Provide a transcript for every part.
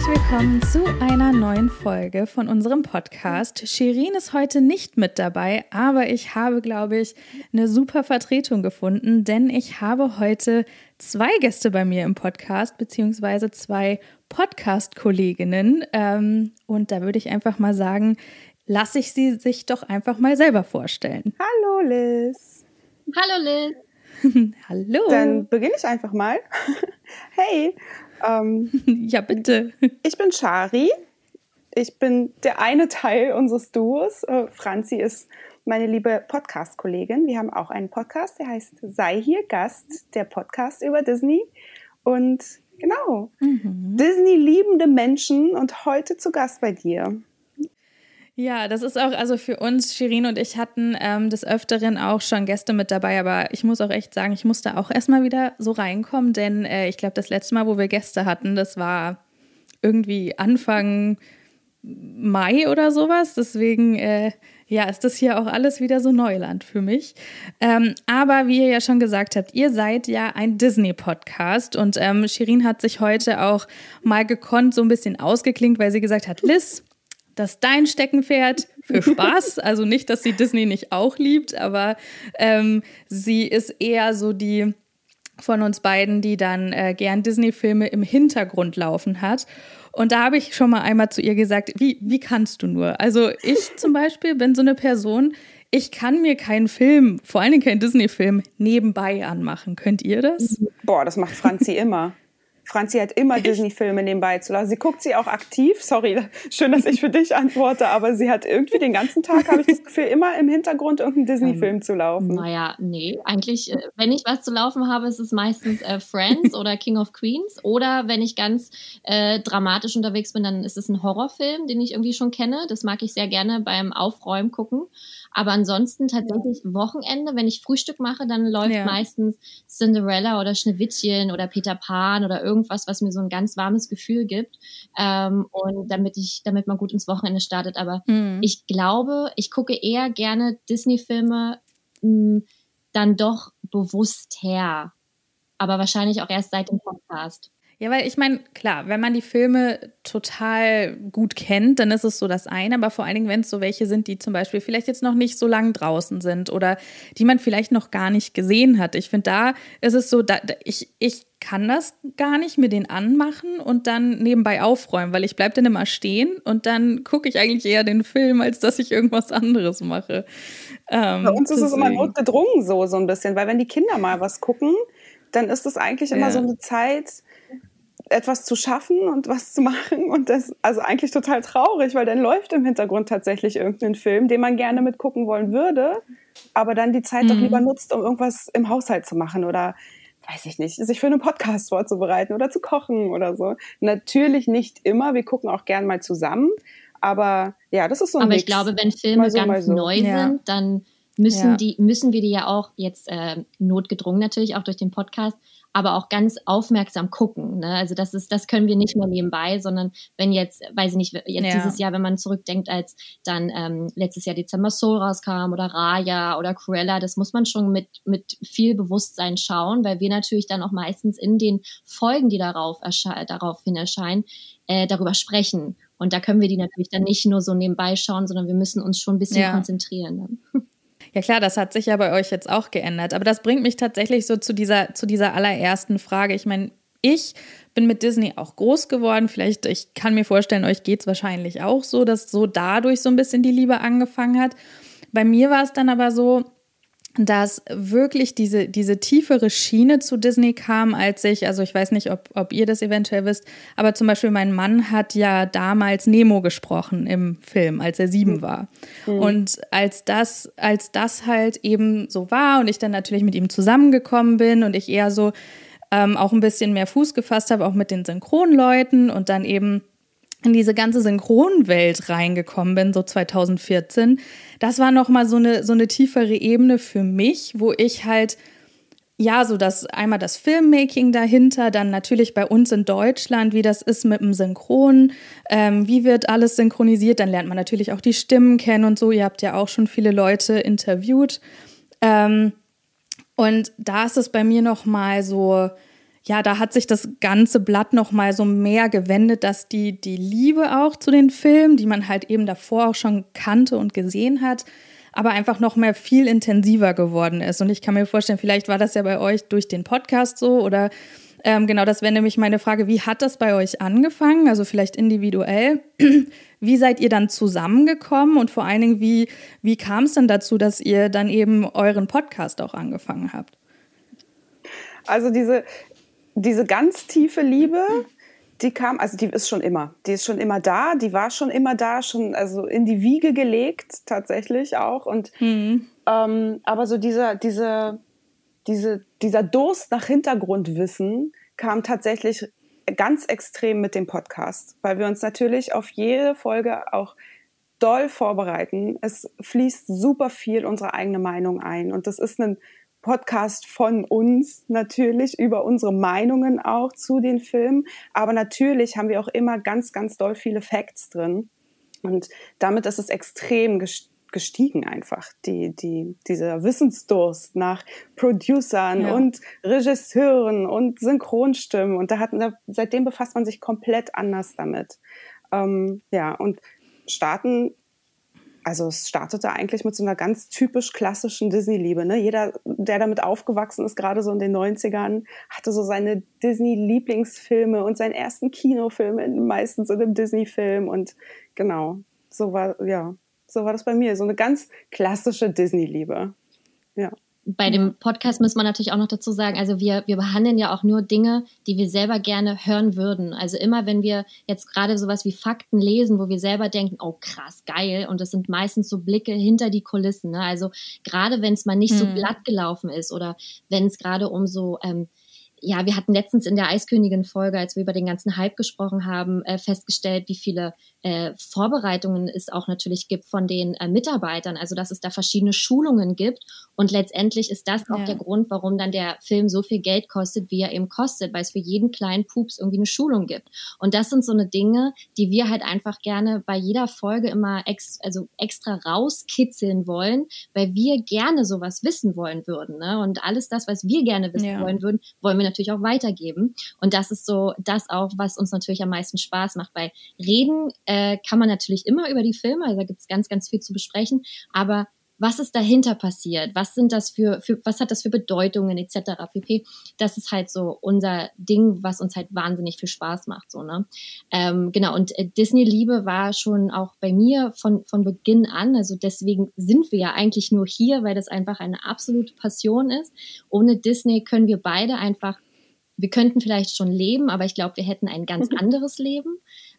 herzlich willkommen zu einer neuen Folge von unserem Podcast. Shirin ist heute nicht mit dabei, aber ich habe, glaube ich, eine super Vertretung gefunden, denn ich habe heute zwei Gäste bei mir im Podcast, beziehungsweise zwei Podcast-Kolleginnen. Ähm, und da würde ich einfach mal sagen, lasse ich sie sich doch einfach mal selber vorstellen. Hallo Liz. Hallo Liz. Hallo. Dann beginne ich einfach mal. hey. Ähm, ja, bitte. Ich bin Shari. Ich bin der eine Teil unseres Duos. Äh, Franzi ist meine liebe Podcast-Kollegin. Wir haben auch einen Podcast, der heißt Sei hier Gast, der Podcast über Disney. Und genau, mhm. Disney-liebende Menschen und heute zu Gast bei dir. Ja, das ist auch, also für uns, Shirin und ich hatten ähm, des Öfteren auch schon Gäste mit dabei, aber ich muss auch echt sagen, ich musste auch erstmal wieder so reinkommen, denn äh, ich glaube, das letzte Mal, wo wir Gäste hatten, das war irgendwie Anfang Mai oder sowas. Deswegen, äh, ja, ist das hier auch alles wieder so Neuland für mich. Ähm, aber wie ihr ja schon gesagt habt, ihr seid ja ein Disney-Podcast und ähm, Shirin hat sich heute auch mal gekonnt so ein bisschen ausgeklingt, weil sie gesagt hat, Liz, das ist dein Steckenpferd für Spaß. Also nicht, dass sie Disney nicht auch liebt, aber ähm, sie ist eher so die von uns beiden, die dann äh, gern Disney-Filme im Hintergrund laufen hat. Und da habe ich schon mal einmal zu ihr gesagt, wie, wie kannst du nur? Also ich zum Beispiel bin so eine Person, ich kann mir keinen Film, vor allen Dingen keinen Disney-Film, nebenbei anmachen. Könnt ihr das? Boah, das macht Franzi immer. Franzi hat immer Disney-Filme nebenbei zu lassen. Sie guckt sie auch aktiv. Sorry, schön, dass ich für dich antworte, aber sie hat irgendwie den ganzen Tag, habe ich das Gefühl, immer im Hintergrund irgendeinen Disney-Film ähm, zu laufen. Naja, nee, eigentlich, äh, wenn ich was zu laufen habe, ist es meistens äh, Friends oder King of Queens. Oder wenn ich ganz äh, dramatisch unterwegs bin, dann ist es ein Horrorfilm, den ich irgendwie schon kenne. Das mag ich sehr gerne beim Aufräumen gucken. Aber ansonsten tatsächlich Wochenende, wenn ich Frühstück mache, dann läuft ja. meistens Cinderella oder Schneewittchen oder Peter Pan oder irgendwas, was mir so ein ganz warmes Gefühl gibt. Ähm, und damit ich, damit man gut ins Wochenende startet. Aber mhm. ich glaube, ich gucke eher gerne Disney-Filme hm, dann doch bewusst her. Aber wahrscheinlich auch erst seit dem Podcast. Ja, weil ich meine, klar, wenn man die Filme total gut kennt, dann ist es so das eine, aber vor allen Dingen, wenn es so welche sind, die zum Beispiel vielleicht jetzt noch nicht so lang draußen sind oder die man vielleicht noch gar nicht gesehen hat. Ich finde, da ist es so, da, ich, ich kann das gar nicht mir den anmachen und dann nebenbei aufräumen, weil ich bleibe dann immer stehen und dann gucke ich eigentlich eher den Film, als dass ich irgendwas anderes mache. Ähm, Bei uns ist es immer notgedrungen so, so ein bisschen, weil wenn die Kinder mal was gucken, dann ist es eigentlich immer ja. so eine Zeit, etwas zu schaffen und was zu machen und das also eigentlich total traurig, weil dann läuft im Hintergrund tatsächlich irgendein Film, den man gerne mitgucken wollen würde, aber dann die Zeit mhm. doch lieber nutzt, um irgendwas im Haushalt zu machen oder weiß ich nicht, sich für einen Podcast vorzubereiten oder zu kochen oder so. Natürlich nicht immer, wir gucken auch gern mal zusammen, aber ja, das ist so ein Aber Mix. ich glaube, wenn Filme so, ganz so. neu ja. sind, dann müssen ja. die müssen wir die ja auch jetzt äh, notgedrungen natürlich auch durch den Podcast aber auch ganz aufmerksam gucken. Ne? Also das ist, das können wir nicht mehr nebenbei, sondern wenn jetzt, weiß ich nicht, jetzt ja. dieses Jahr, wenn man zurückdenkt, als dann ähm, letztes Jahr Dezember Soul rauskam oder Raya oder Cruella, das muss man schon mit, mit viel Bewusstsein schauen, weil wir natürlich dann auch meistens in den Folgen, die darauf daraufhin erscheinen, äh, darüber sprechen. Und da können wir die natürlich dann nicht nur so nebenbei schauen, sondern wir müssen uns schon ein bisschen ja. konzentrieren. Ne? Ja klar, das hat sich ja bei euch jetzt auch geändert. Aber das bringt mich tatsächlich so zu dieser, zu dieser allerersten Frage. Ich meine, ich bin mit Disney auch groß geworden. Vielleicht, ich kann mir vorstellen, euch geht es wahrscheinlich auch so, dass so dadurch so ein bisschen die Liebe angefangen hat. Bei mir war es dann aber so, dass wirklich diese, diese tiefere Schiene zu Disney kam, als ich, also ich weiß nicht, ob, ob ihr das eventuell wisst, aber zum Beispiel mein Mann hat ja damals Nemo gesprochen im Film, als er sieben mhm. war. Mhm. Und als das, als das halt eben so war und ich dann natürlich mit ihm zusammengekommen bin und ich eher so ähm, auch ein bisschen mehr Fuß gefasst habe, auch mit den Synchronleuten und dann eben in diese ganze Synchronwelt reingekommen bin, so 2014, das war nochmal so eine, so eine tiefere Ebene für mich, wo ich halt, ja, so das einmal das Filmmaking dahinter, dann natürlich bei uns in Deutschland, wie das ist mit dem Synchron, ähm, wie wird alles synchronisiert, dann lernt man natürlich auch die Stimmen kennen und so. Ihr habt ja auch schon viele Leute interviewt. Ähm, und da ist es bei mir nochmal so, ja, da hat sich das ganze Blatt noch mal so mehr gewendet, dass die, die Liebe auch zu den Filmen, die man halt eben davor auch schon kannte und gesehen hat, aber einfach noch mehr viel intensiver geworden ist. Und ich kann mir vorstellen, vielleicht war das ja bei euch durch den Podcast so oder ähm, genau, das wäre nämlich meine Frage, wie hat das bei euch angefangen? Also vielleicht individuell. Wie seid ihr dann zusammengekommen und vor allen Dingen, wie, wie kam es denn dazu, dass ihr dann eben euren Podcast auch angefangen habt? Also diese, diese ganz tiefe Liebe, die kam, also die ist schon immer, die ist schon immer da, die war schon immer da, schon also in die Wiege gelegt tatsächlich auch und mhm. ähm, aber so dieser diese diese dieser Durst nach Hintergrundwissen kam tatsächlich ganz extrem mit dem Podcast, weil wir uns natürlich auf jede Folge auch doll vorbereiten. Es fließt super viel unsere eigene Meinung ein und das ist ein Podcast von uns natürlich über unsere Meinungen auch zu den Filmen. Aber natürlich haben wir auch immer ganz, ganz doll viele Facts drin. Und damit ist es extrem gestiegen einfach, die, die, dieser Wissensdurst nach Producern ja. und Regisseuren und Synchronstimmen. Und da hat, seitdem befasst man sich komplett anders damit. Ähm, ja, und starten also es startete eigentlich mit so einer ganz typisch klassischen Disney-Liebe. Ne? Jeder, der damit aufgewachsen ist, gerade so in den 90ern, hatte so seine Disney-Lieblingsfilme und seinen ersten Kinofilm meistens in einem Disney-Film. Und genau, so war, ja, so war das bei mir. So eine ganz klassische Disney-Liebe. Ja bei dem Podcast muss man natürlich auch noch dazu sagen, also wir, wir behandeln ja auch nur Dinge, die wir selber gerne hören würden. Also immer, wenn wir jetzt gerade sowas wie Fakten lesen, wo wir selber denken, oh krass, geil, und das sind meistens so Blicke hinter die Kulissen. Ne? Also gerade wenn es mal nicht mhm. so glatt gelaufen ist oder wenn es gerade um so ähm, ja, wir hatten letztens in der Eiskönigin-Folge, als wir über den ganzen Hype gesprochen haben, äh, festgestellt, wie viele äh, Vorbereitungen es auch natürlich gibt von den äh, Mitarbeitern. Also, dass es da verschiedene Schulungen gibt. Und letztendlich ist das auch ja. der Grund, warum dann der Film so viel Geld kostet, wie er eben kostet, weil es für jeden kleinen Pups irgendwie eine Schulung gibt. Und das sind so eine Dinge, die wir halt einfach gerne bei jeder Folge immer ex also extra rauskitzeln wollen, weil wir gerne sowas wissen wollen würden. Ne? Und alles das, was wir gerne wissen ja. wollen würden, wollen wir natürlich auch weitergeben. Und das ist so das auch, was uns natürlich am meisten Spaß macht. Bei Reden äh, kann man natürlich immer über die Filme, also da gibt es ganz, ganz viel zu besprechen, aber was ist dahinter passiert? Was sind das für, für, was hat das für Bedeutungen etc. pp. Das ist halt so unser Ding, was uns halt wahnsinnig viel Spaß macht, so, ne? Ähm, genau, und äh, Disney-Liebe war schon auch bei mir von, von Beginn an. Also deswegen sind wir ja eigentlich nur hier, weil das einfach eine absolute Passion ist. Ohne Disney können wir beide einfach wir könnten vielleicht schon leben, aber ich glaube, wir hätten ein ganz anderes Leben.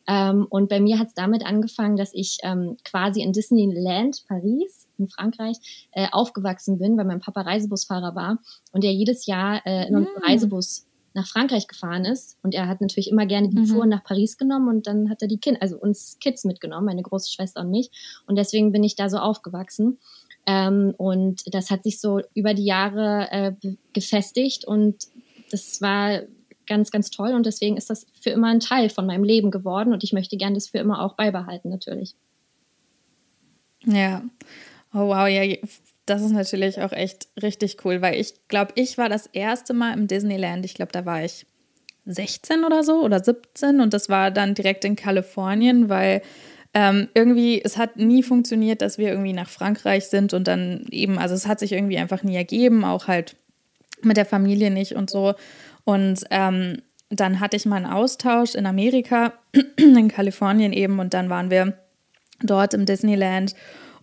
Ähm, und bei mir hat es damit angefangen, dass ich ähm, quasi in Disneyland Paris in Frankreich äh, aufgewachsen bin, weil mein Papa Reisebusfahrer war und er jedes Jahr äh, in unserem mm. Reisebus nach Frankreich gefahren ist und er hat natürlich immer gerne die mhm. Touren nach Paris genommen und dann hat er die Kinder, also uns Kids mitgenommen, meine große Schwester und mich und deswegen bin ich da so aufgewachsen ähm, und das hat sich so über die Jahre äh, gefestigt und das war ganz, ganz toll und deswegen ist das für immer ein Teil von meinem Leben geworden und ich möchte gerne das für immer auch beibehalten, natürlich. Ja. Oh wow, ja, das ist natürlich auch echt richtig cool, weil ich glaube, ich war das erste Mal im Disneyland. Ich glaube, da war ich 16 oder so oder 17 und das war dann direkt in Kalifornien, weil ähm, irgendwie, es hat nie funktioniert, dass wir irgendwie nach Frankreich sind und dann eben, also es hat sich irgendwie einfach nie ergeben, auch halt mit der Familie nicht und so. Und ähm, dann hatte ich mal einen Austausch in Amerika, in Kalifornien eben, und dann waren wir dort im Disneyland.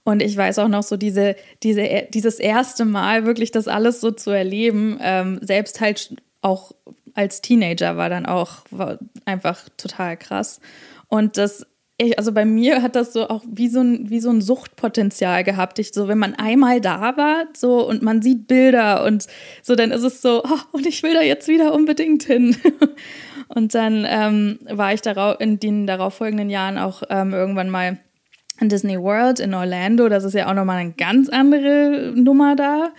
Und ich weiß auch noch so diese, diese, dieses erste Mal wirklich das alles so zu erleben, ähm, selbst halt auch als Teenager war dann auch war einfach total krass. Und das also bei mir hat das so auch wie so ein, wie so ein Suchtpotenzial gehabt. Ich so, wenn man einmal da war, so und man sieht Bilder und so, dann ist es so, oh, und ich will da jetzt wieder unbedingt hin. und dann ähm, war ich darauf, in den darauffolgenden Jahren auch ähm, irgendwann mal in Disney World in Orlando. Das ist ja auch nochmal eine ganz andere Nummer da.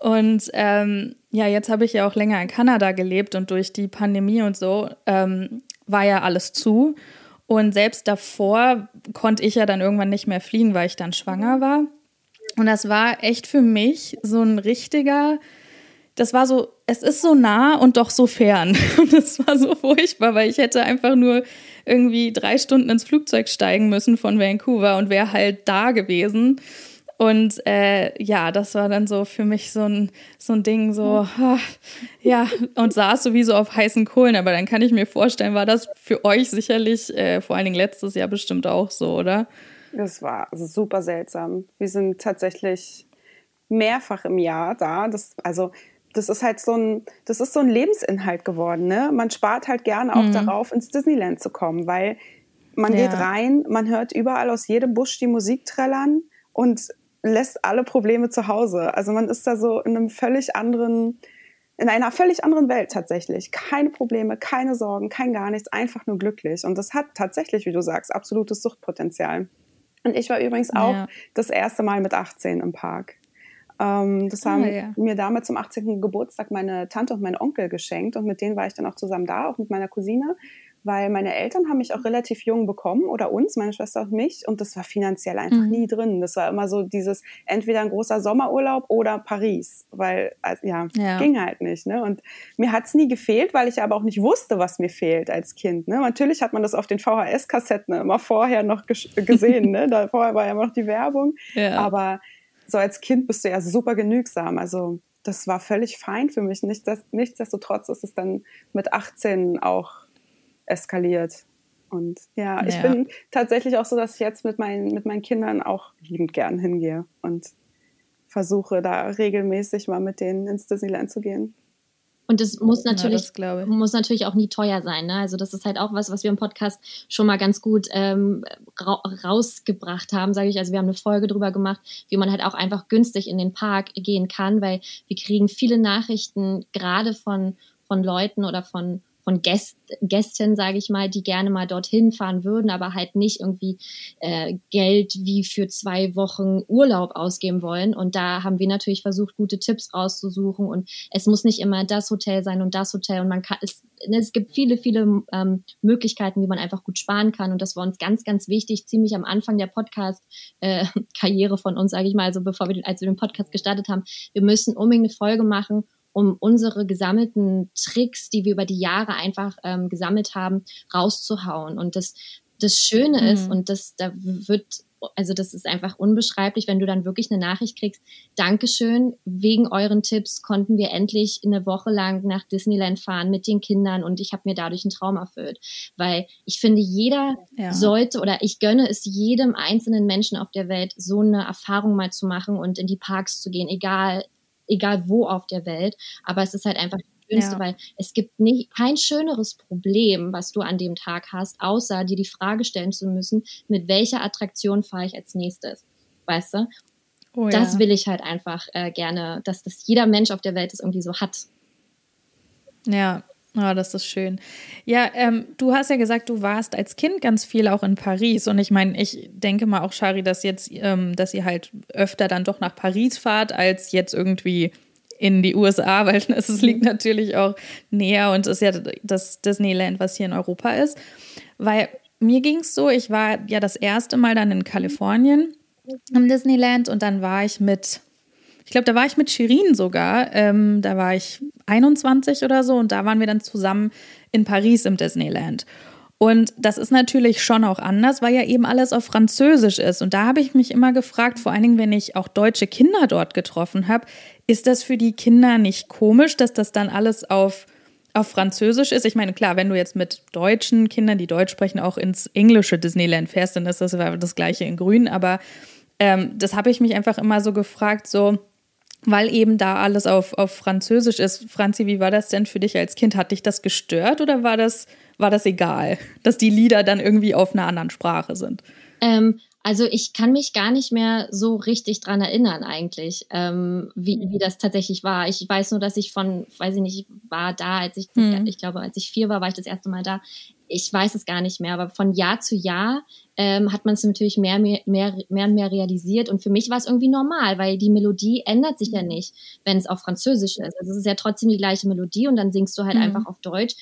Und ähm, ja, jetzt habe ich ja auch länger in Kanada gelebt und durch die Pandemie und so ähm, war ja alles zu. Und selbst davor konnte ich ja dann irgendwann nicht mehr fliegen, weil ich dann schwanger war. Und das war echt für mich so ein richtiger, das war so, es ist so nah und doch so fern. Und das war so furchtbar, weil ich hätte einfach nur irgendwie drei Stunden ins Flugzeug steigen müssen von Vancouver und wäre halt da gewesen. Und äh, ja, das war dann so für mich so ein, so ein Ding, so, ja, und saß sowieso auf heißen Kohlen. Aber dann kann ich mir vorstellen, war das für euch sicherlich, äh, vor allen Dingen letztes Jahr bestimmt auch so, oder? Das war super seltsam. Wir sind tatsächlich mehrfach im Jahr da. Das, also das ist halt so ein, das ist so ein Lebensinhalt geworden. Ne? Man spart halt gerne auch mhm. darauf, ins Disneyland zu kommen, weil man ja. geht rein, man hört überall aus jedem Busch die Musik trällern und lässt alle Probleme zu Hause. Also man ist da so in einem völlig anderen, in einer völlig anderen Welt tatsächlich. Keine Probleme, keine Sorgen, kein gar nichts, einfach nur glücklich. Und das hat tatsächlich, wie du sagst, absolutes Suchtpotenzial. Und ich war übrigens auch ja. das erste Mal mit 18 im Park. Ähm, das ah, haben ja. mir damals zum 18. Geburtstag meine Tante und mein Onkel geschenkt und mit denen war ich dann auch zusammen da, auch mit meiner Cousine, weil meine Eltern haben mich auch relativ jung bekommen oder uns, meine Schwester und mich und das war finanziell einfach mhm. nie drin. Das war immer so dieses entweder ein großer Sommerurlaub oder Paris, weil also, ja, ja, ging halt nicht. Ne? Und mir hat's nie gefehlt, weil ich aber auch nicht wusste, was mir fehlt als Kind. Ne? Natürlich hat man das auf den VHS-Kassetten immer vorher noch gesehen. ne? Da vorher war ja immer noch die Werbung, ja. aber so als Kind bist du ja super genügsam. Also das war völlig fein für mich. Nicht, dass, nichtsdestotrotz ist es dann mit 18 auch eskaliert. Und ja, ja, ich bin tatsächlich auch so, dass ich jetzt mit meinen, mit meinen Kindern auch liebend gern hingehe und versuche da regelmäßig mal mit denen ins Disneyland zu gehen. Und das muss natürlich, ja, das muss natürlich auch nie teuer sein. Ne? Also das ist halt auch was, was wir im Podcast schon mal ganz gut ähm, ra rausgebracht haben, sage ich. Also wir haben eine Folge drüber gemacht, wie man halt auch einfach günstig in den Park gehen kann, weil wir kriegen viele Nachrichten gerade von von Leuten oder von von Gäst, Gästen, sage ich mal, die gerne mal dorthin fahren würden, aber halt nicht irgendwie äh, Geld wie für zwei Wochen Urlaub ausgeben wollen. Und da haben wir natürlich versucht, gute Tipps rauszusuchen. Und es muss nicht immer das Hotel sein und das Hotel. Und man kann, es, ne, es gibt viele, viele ähm, Möglichkeiten, wie man einfach gut sparen kann. Und das war uns ganz, ganz wichtig, ziemlich am Anfang der Podcast-Karriere äh, von uns, sage ich mal, also bevor wir, als wir den Podcast gestartet haben. Wir müssen unbedingt eine Folge machen um unsere gesammelten Tricks, die wir über die Jahre einfach ähm, gesammelt haben, rauszuhauen. Und das, das Schöne mhm. ist, und das, da wird, also das ist einfach unbeschreiblich, wenn du dann wirklich eine Nachricht kriegst, Dankeschön, wegen euren Tipps konnten wir endlich eine Woche lang nach Disneyland fahren mit den Kindern und ich habe mir dadurch einen Traum erfüllt. Weil ich finde, jeder ja. sollte oder ich gönne es jedem einzelnen Menschen auf der Welt, so eine Erfahrung mal zu machen und in die Parks zu gehen, egal egal wo auf der Welt. Aber es ist halt einfach das Schönste, ja. weil es gibt nicht, kein schöneres Problem, was du an dem Tag hast, außer dir die Frage stellen zu müssen, mit welcher Attraktion fahre ich als nächstes. Weißt du? Oh, das ja. will ich halt einfach äh, gerne, dass das jeder Mensch auf der Welt das irgendwie so hat. Ja, Ah, oh, das ist schön. Ja, ähm, du hast ja gesagt, du warst als Kind ganz viel auch in Paris. Und ich meine, ich denke mal auch, Shari, dass jetzt, ähm, dass ihr halt öfter dann doch nach Paris fahrt, als jetzt irgendwie in die USA, weil es liegt natürlich auch näher und ist ja das Disneyland, was hier in Europa ist. Weil mir ging es so, ich war ja das erste Mal dann in Kalifornien im Disneyland und dann war ich mit ich glaube, da war ich mit Shirin sogar. Ähm, da war ich 21 oder so und da waren wir dann zusammen in Paris im Disneyland. Und das ist natürlich schon auch anders, weil ja eben alles auf Französisch ist. Und da habe ich mich immer gefragt, vor allen Dingen, wenn ich auch deutsche Kinder dort getroffen habe, ist das für die Kinder nicht komisch, dass das dann alles auf, auf Französisch ist? Ich meine, klar, wenn du jetzt mit deutschen Kindern, die Deutsch sprechen, auch ins englische Disneyland fährst, dann ist das das gleiche in Grün. Aber ähm, das habe ich mich einfach immer so gefragt, so weil eben da alles auf, auf Französisch ist. Franzi, wie war das denn für dich als Kind? Hat dich das gestört oder war das, war das egal, dass die Lieder dann irgendwie auf einer anderen Sprache sind? Ähm, also ich kann mich gar nicht mehr so richtig dran erinnern eigentlich, ähm, wie, wie das tatsächlich war. Ich weiß nur, dass ich von, weiß ich nicht, ich war da, als ich, hm. ich glaube, als ich vier war, war ich das erste Mal da. Ich weiß es gar nicht mehr, aber von Jahr zu Jahr ähm, hat man es natürlich mehr, mehr, mehr, mehr und mehr realisiert. Und für mich war es irgendwie normal, weil die Melodie ändert sich ja mhm. nicht, wenn es auf Französisch ist. Also es ist ja trotzdem die gleiche Melodie und dann singst du halt mhm. einfach auf Deutsch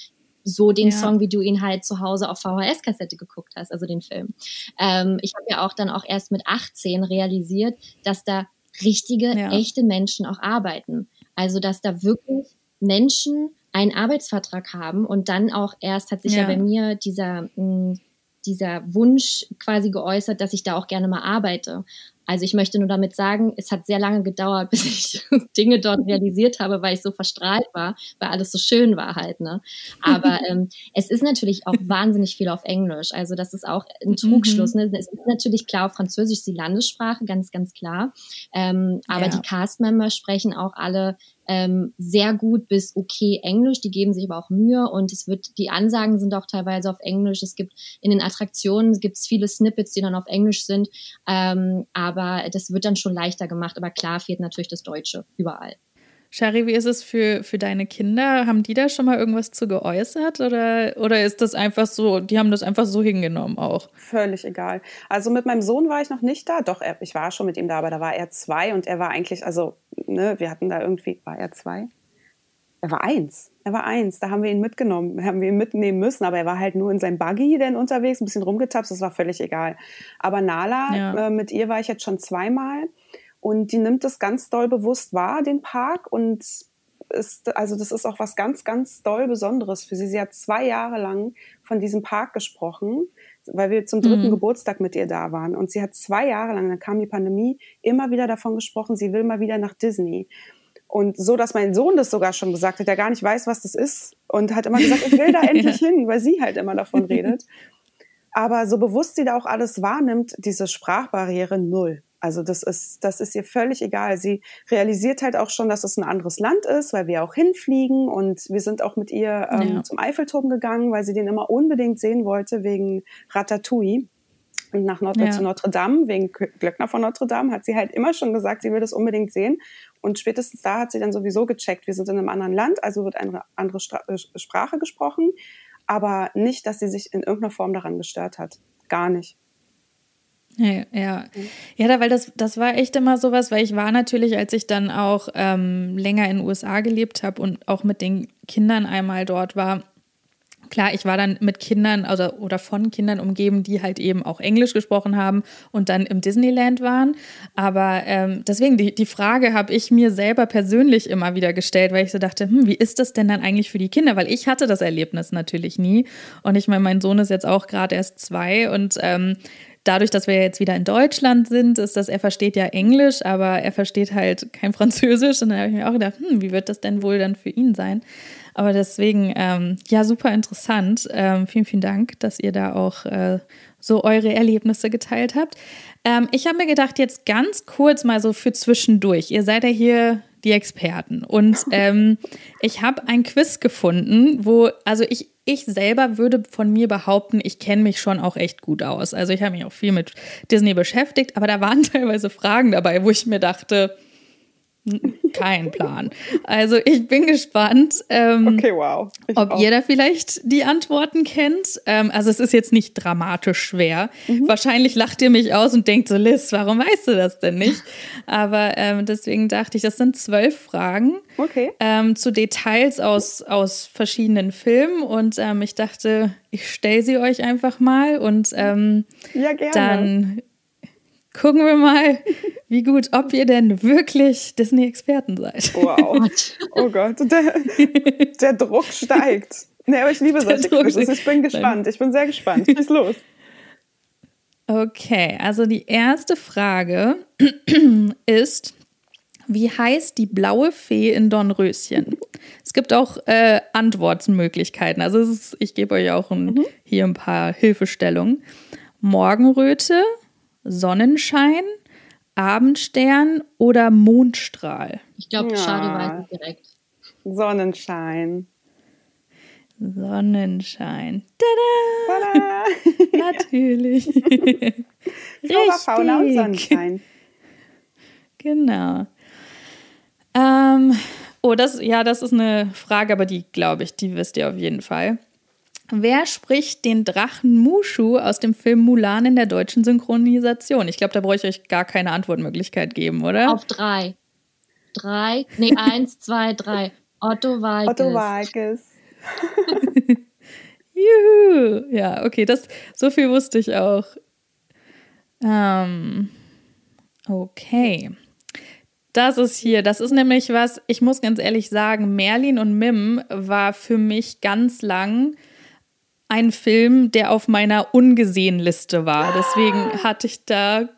so den ja. Song, wie du ihn halt zu Hause auf VHS-Kassette geguckt hast, also den Film. Ähm, ich habe ja auch dann auch erst mit 18 realisiert, dass da richtige, ja. echte Menschen auch arbeiten. Also, dass da wirklich Menschen einen Arbeitsvertrag haben und dann auch erst hat sich ja, ja bei mir dieser, hm, dieser Wunsch quasi geäußert, dass ich da auch gerne mal arbeite. Also ich möchte nur damit sagen, es hat sehr lange gedauert, bis ich Dinge dort realisiert habe, weil ich so verstrahlt war, weil alles so schön war halt. Ne? Aber ähm, es ist natürlich auch wahnsinnig viel auf Englisch. Also das ist auch ein Trugschluss. Mhm. Ne? Es ist natürlich klar, auf Französisch ist die Landessprache, ganz, ganz klar. Ähm, aber ja. die Cast-Member sprechen auch alle ähm, sehr gut bis okay Englisch. Die geben sich aber auch Mühe und es wird, die Ansagen sind auch teilweise auf Englisch. Es gibt in den Attraktionen gibt es viele Snippets, die dann auf Englisch sind. Ähm, aber das wird dann schon leichter gemacht. Aber klar fehlt natürlich das Deutsche überall. Shari, wie ist es für, für deine Kinder? Haben die da schon mal irgendwas zu geäußert oder, oder ist das einfach so, die haben das einfach so hingenommen auch? Völlig egal. Also mit meinem Sohn war ich noch nicht da, doch, er, ich war schon mit ihm da, aber da war er zwei und er war eigentlich, also, ne, wir hatten da irgendwie, war er zwei? Er war eins. Er war eins. Da haben wir ihn mitgenommen, haben wir ihn mitnehmen müssen, aber er war halt nur in seinem Buggy dann unterwegs, ein bisschen rumgetapst, das war völlig egal. Aber Nala, ja. äh, mit ihr war ich jetzt schon zweimal und die nimmt es ganz doll bewusst wahr, den Park. Und ist, also das ist auch was ganz, ganz doll Besonderes für sie. Sie hat zwei Jahre lang von diesem Park gesprochen, weil wir zum dritten mhm. Geburtstag mit ihr da waren. Und sie hat zwei Jahre lang, dann kam die Pandemie, immer wieder davon gesprochen, sie will mal wieder nach Disney. Und so, dass mein Sohn das sogar schon gesagt hat, der gar nicht weiß, was das ist. Und hat immer gesagt, ich will da endlich hin, weil sie halt immer davon redet. Aber so bewusst sie da auch alles wahrnimmt, diese Sprachbarriere null. Also das ist, das ist ihr völlig egal. Sie realisiert halt auch schon, dass es ein anderes Land ist, weil wir auch hinfliegen und wir sind auch mit ihr ähm, ja. zum Eiffelturm gegangen, weil sie den immer unbedingt sehen wollte wegen Ratatouille. Und nach Notre, ja. zu Notre Dame, wegen Glöckner von Notre Dame, hat sie halt immer schon gesagt, sie will das unbedingt sehen. Und spätestens da hat sie dann sowieso gecheckt, wir sind in einem anderen Land, also wird eine andere äh, Sprache gesprochen. Aber nicht, dass sie sich in irgendeiner Form daran gestört hat. Gar nicht. Ja, ja. Ja, weil das, das war echt immer sowas, weil ich war natürlich, als ich dann auch ähm, länger in den USA gelebt habe und auch mit den Kindern einmal dort war, klar, ich war dann mit Kindern also, oder von Kindern umgeben, die halt eben auch Englisch gesprochen haben und dann im Disneyland waren. Aber ähm, deswegen, die, die Frage habe ich mir selber persönlich immer wieder gestellt, weil ich so dachte, hm, wie ist das denn dann eigentlich für die Kinder? Weil ich hatte das Erlebnis natürlich nie. Und ich meine, mein Sohn ist jetzt auch gerade erst zwei und ähm, dadurch, dass wir jetzt wieder in Deutschland sind, ist das, er versteht ja Englisch, aber er versteht halt kein Französisch. Und dann habe ich mir auch gedacht, hm, wie wird das denn wohl dann für ihn sein? Aber deswegen, ähm, ja, super interessant. Ähm, vielen, vielen Dank, dass ihr da auch äh, so eure Erlebnisse geteilt habt. Ähm, ich habe mir gedacht, jetzt ganz kurz mal so für zwischendurch. Ihr seid ja hier die Experten. Und ähm, ich habe ein Quiz gefunden, wo, also ich, ich selber würde von mir behaupten, ich kenne mich schon auch echt gut aus. Also ich habe mich auch viel mit Disney beschäftigt, aber da waren teilweise Fragen dabei, wo ich mir dachte, kein Plan. Also ich bin gespannt, ähm, okay, wow. ob auch. ihr da vielleicht die Antworten kennt. Ähm, also es ist jetzt nicht dramatisch schwer. Mhm. Wahrscheinlich lacht ihr mich aus und denkt so, Liz, warum weißt du das denn nicht? Aber ähm, deswegen dachte ich, das sind zwölf Fragen okay. Ähm, zu Details aus, aus verschiedenen Filmen. Und ähm, ich dachte, ich stelle sie euch einfach mal und ähm, ja, dann gucken wir mal, wie gut, ob ihr denn wirklich Disney-Experten seid. Wow. Oh Gott, der, der Druck steigt. Nee, aber ich liebe solche Quizzes. Ich bin gespannt. Ich bin sehr gespannt. Schieß los. Okay, also die erste Frage ist, wie heißt die blaue Fee in Dornröschen? Es gibt auch äh, Antwortmöglichkeiten. Also ist, ich gebe euch auch ein, mhm. hier ein paar Hilfestellungen. Morgenröte, Sonnenschein, Abendstern oder Mondstrahl? Ich glaube, ja. Schade weiß direkt. Sonnenschein. Sonnenschein. Tada! Tada! Natürlich. Flora, Fauna und Sonnenschein. Genau. Ähm, oh, das, ja, das ist eine Frage, aber die glaube ich, die wisst ihr auf jeden Fall. Wer spricht den Drachen Mushu aus dem Film Mulan in der deutschen Synchronisation? Ich glaube, da brauche ich euch gar keine Antwortmöglichkeit geben, oder? Auf drei. Drei, nee, eins, zwei, drei. Otto Walkes. Otto Walkes. Juhu. Ja, okay, das, so viel wusste ich auch. Ähm, okay. Das ist hier, das ist nämlich was, ich muss ganz ehrlich sagen, Merlin und Mim war für mich ganz lang ein Film, der auf meiner ungesehen Liste war. Deswegen hatte ich da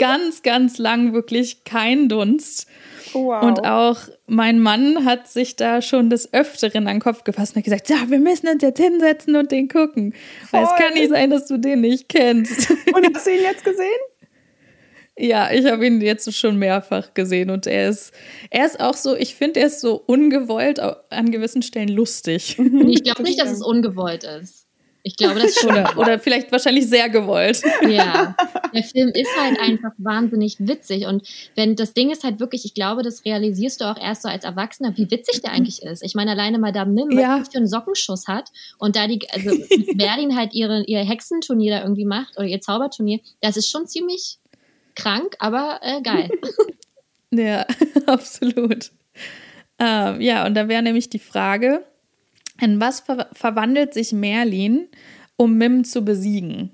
ganz, ganz lang wirklich keinen Dunst. Wow. Und auch mein Mann hat sich da schon des Öfteren an den Kopf gefasst und hat gesagt, so, wir müssen uns jetzt hinsetzen und den gucken. Voll. Weil es kann nicht sein, dass du den nicht kennst. Und hast du ihn jetzt gesehen? Ja, ich habe ihn jetzt schon mehrfach gesehen und er ist, er ist auch so, ich finde, er ist so ungewollt an gewissen Stellen lustig. Ich glaube nicht, dass es ungewollt ist. Ich glaube, das schon. Oder, oder vielleicht wahrscheinlich sehr gewollt. Ja, der Film ist halt einfach wahnsinnig witzig. Und wenn das Ding ist halt wirklich, ich glaube, das realisierst du auch erst so als Erwachsener, wie witzig der eigentlich ist. Ich meine, alleine Madame Mim, ja. was für einen Sockenschuss hat und da die, also Berlin halt ihre, ihr Hexenturnier da irgendwie macht oder ihr Zauberturnier, das ist schon ziemlich krank, aber äh, geil. Ja, absolut. Ähm, ja, und da wäre nämlich die Frage, in was ver verwandelt sich Merlin, um Mim zu besiegen?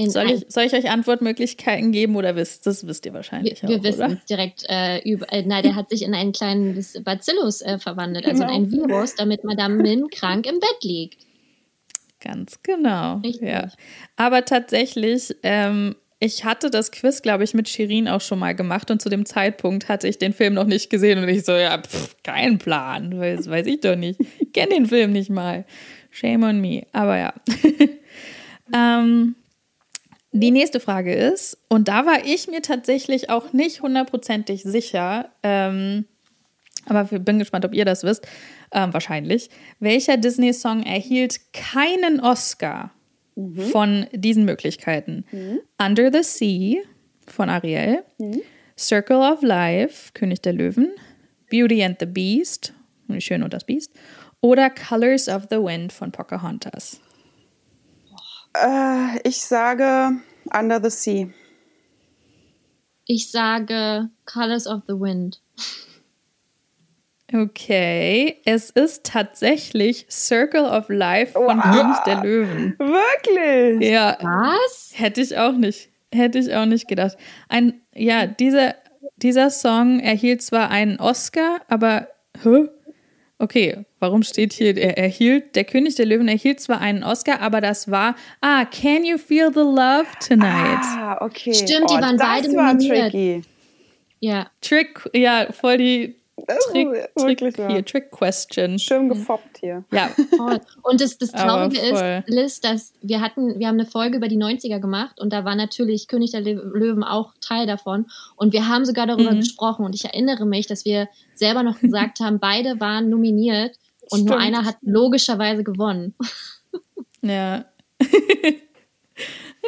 Soll ich, soll ich, euch Antwortmöglichkeiten geben oder wisst das wisst ihr wahrscheinlich Wir, wir wissen es direkt äh, über. Äh, nein, der hat sich in einen kleinen Bacillus äh, verwandelt, also genau. in ein Virus, damit Madame Mim krank im Bett liegt. Ganz genau. Richtig. Ja. Aber tatsächlich ähm, ich hatte das Quiz, glaube ich, mit Shirin auch schon mal gemacht und zu dem Zeitpunkt hatte ich den Film noch nicht gesehen und ich so, ja, pff, kein Plan, das weiß ich doch nicht. Kenne den Film nicht mal. Shame on me. Aber ja. ähm, die nächste Frage ist, und da war ich mir tatsächlich auch nicht hundertprozentig sicher, ähm, aber ich bin gespannt, ob ihr das wisst, ähm, wahrscheinlich. Welcher Disney-Song erhielt keinen Oscar? mhm. von diesen Möglichkeiten. Mhm. Under the Sea von Ariel, mhm. Circle of Life, König der Löwen, Beauty and the Beast, Schön und das Biest, oder Colors of the Wind von Pocahontas. Äh, ich sage Under the Sea. Ich sage Colors of the Wind. Okay, es ist tatsächlich Circle of Life von wow. König der Löwen. Wirklich? Ja. Was? Hätte ich auch nicht, hätte ich auch nicht gedacht. Ein, ja, dieser, dieser Song erhielt zwar einen Oscar, aber, hä? Okay, warum steht hier, er erhielt, der König der Löwen erhielt zwar einen Oscar, aber das war, ah, Can You Feel the Love Tonight? Ah, okay. Stimmt, die oh, waren beide nominiert. Tricky. Ja. Trick, ja, voll die Trick, wirklich Trick, hier, Trick Question. Schön gefoppt hier. Ja. Voll. Und das, das Traurige ist, Liz, dass wir hatten, wir haben eine Folge über die 90er gemacht und da war natürlich König der Löwen auch Teil davon. Und wir haben sogar darüber mhm. gesprochen. Und ich erinnere mich, dass wir selber noch gesagt haben, beide waren nominiert und Stimmt. nur einer hat logischerweise gewonnen. Ja.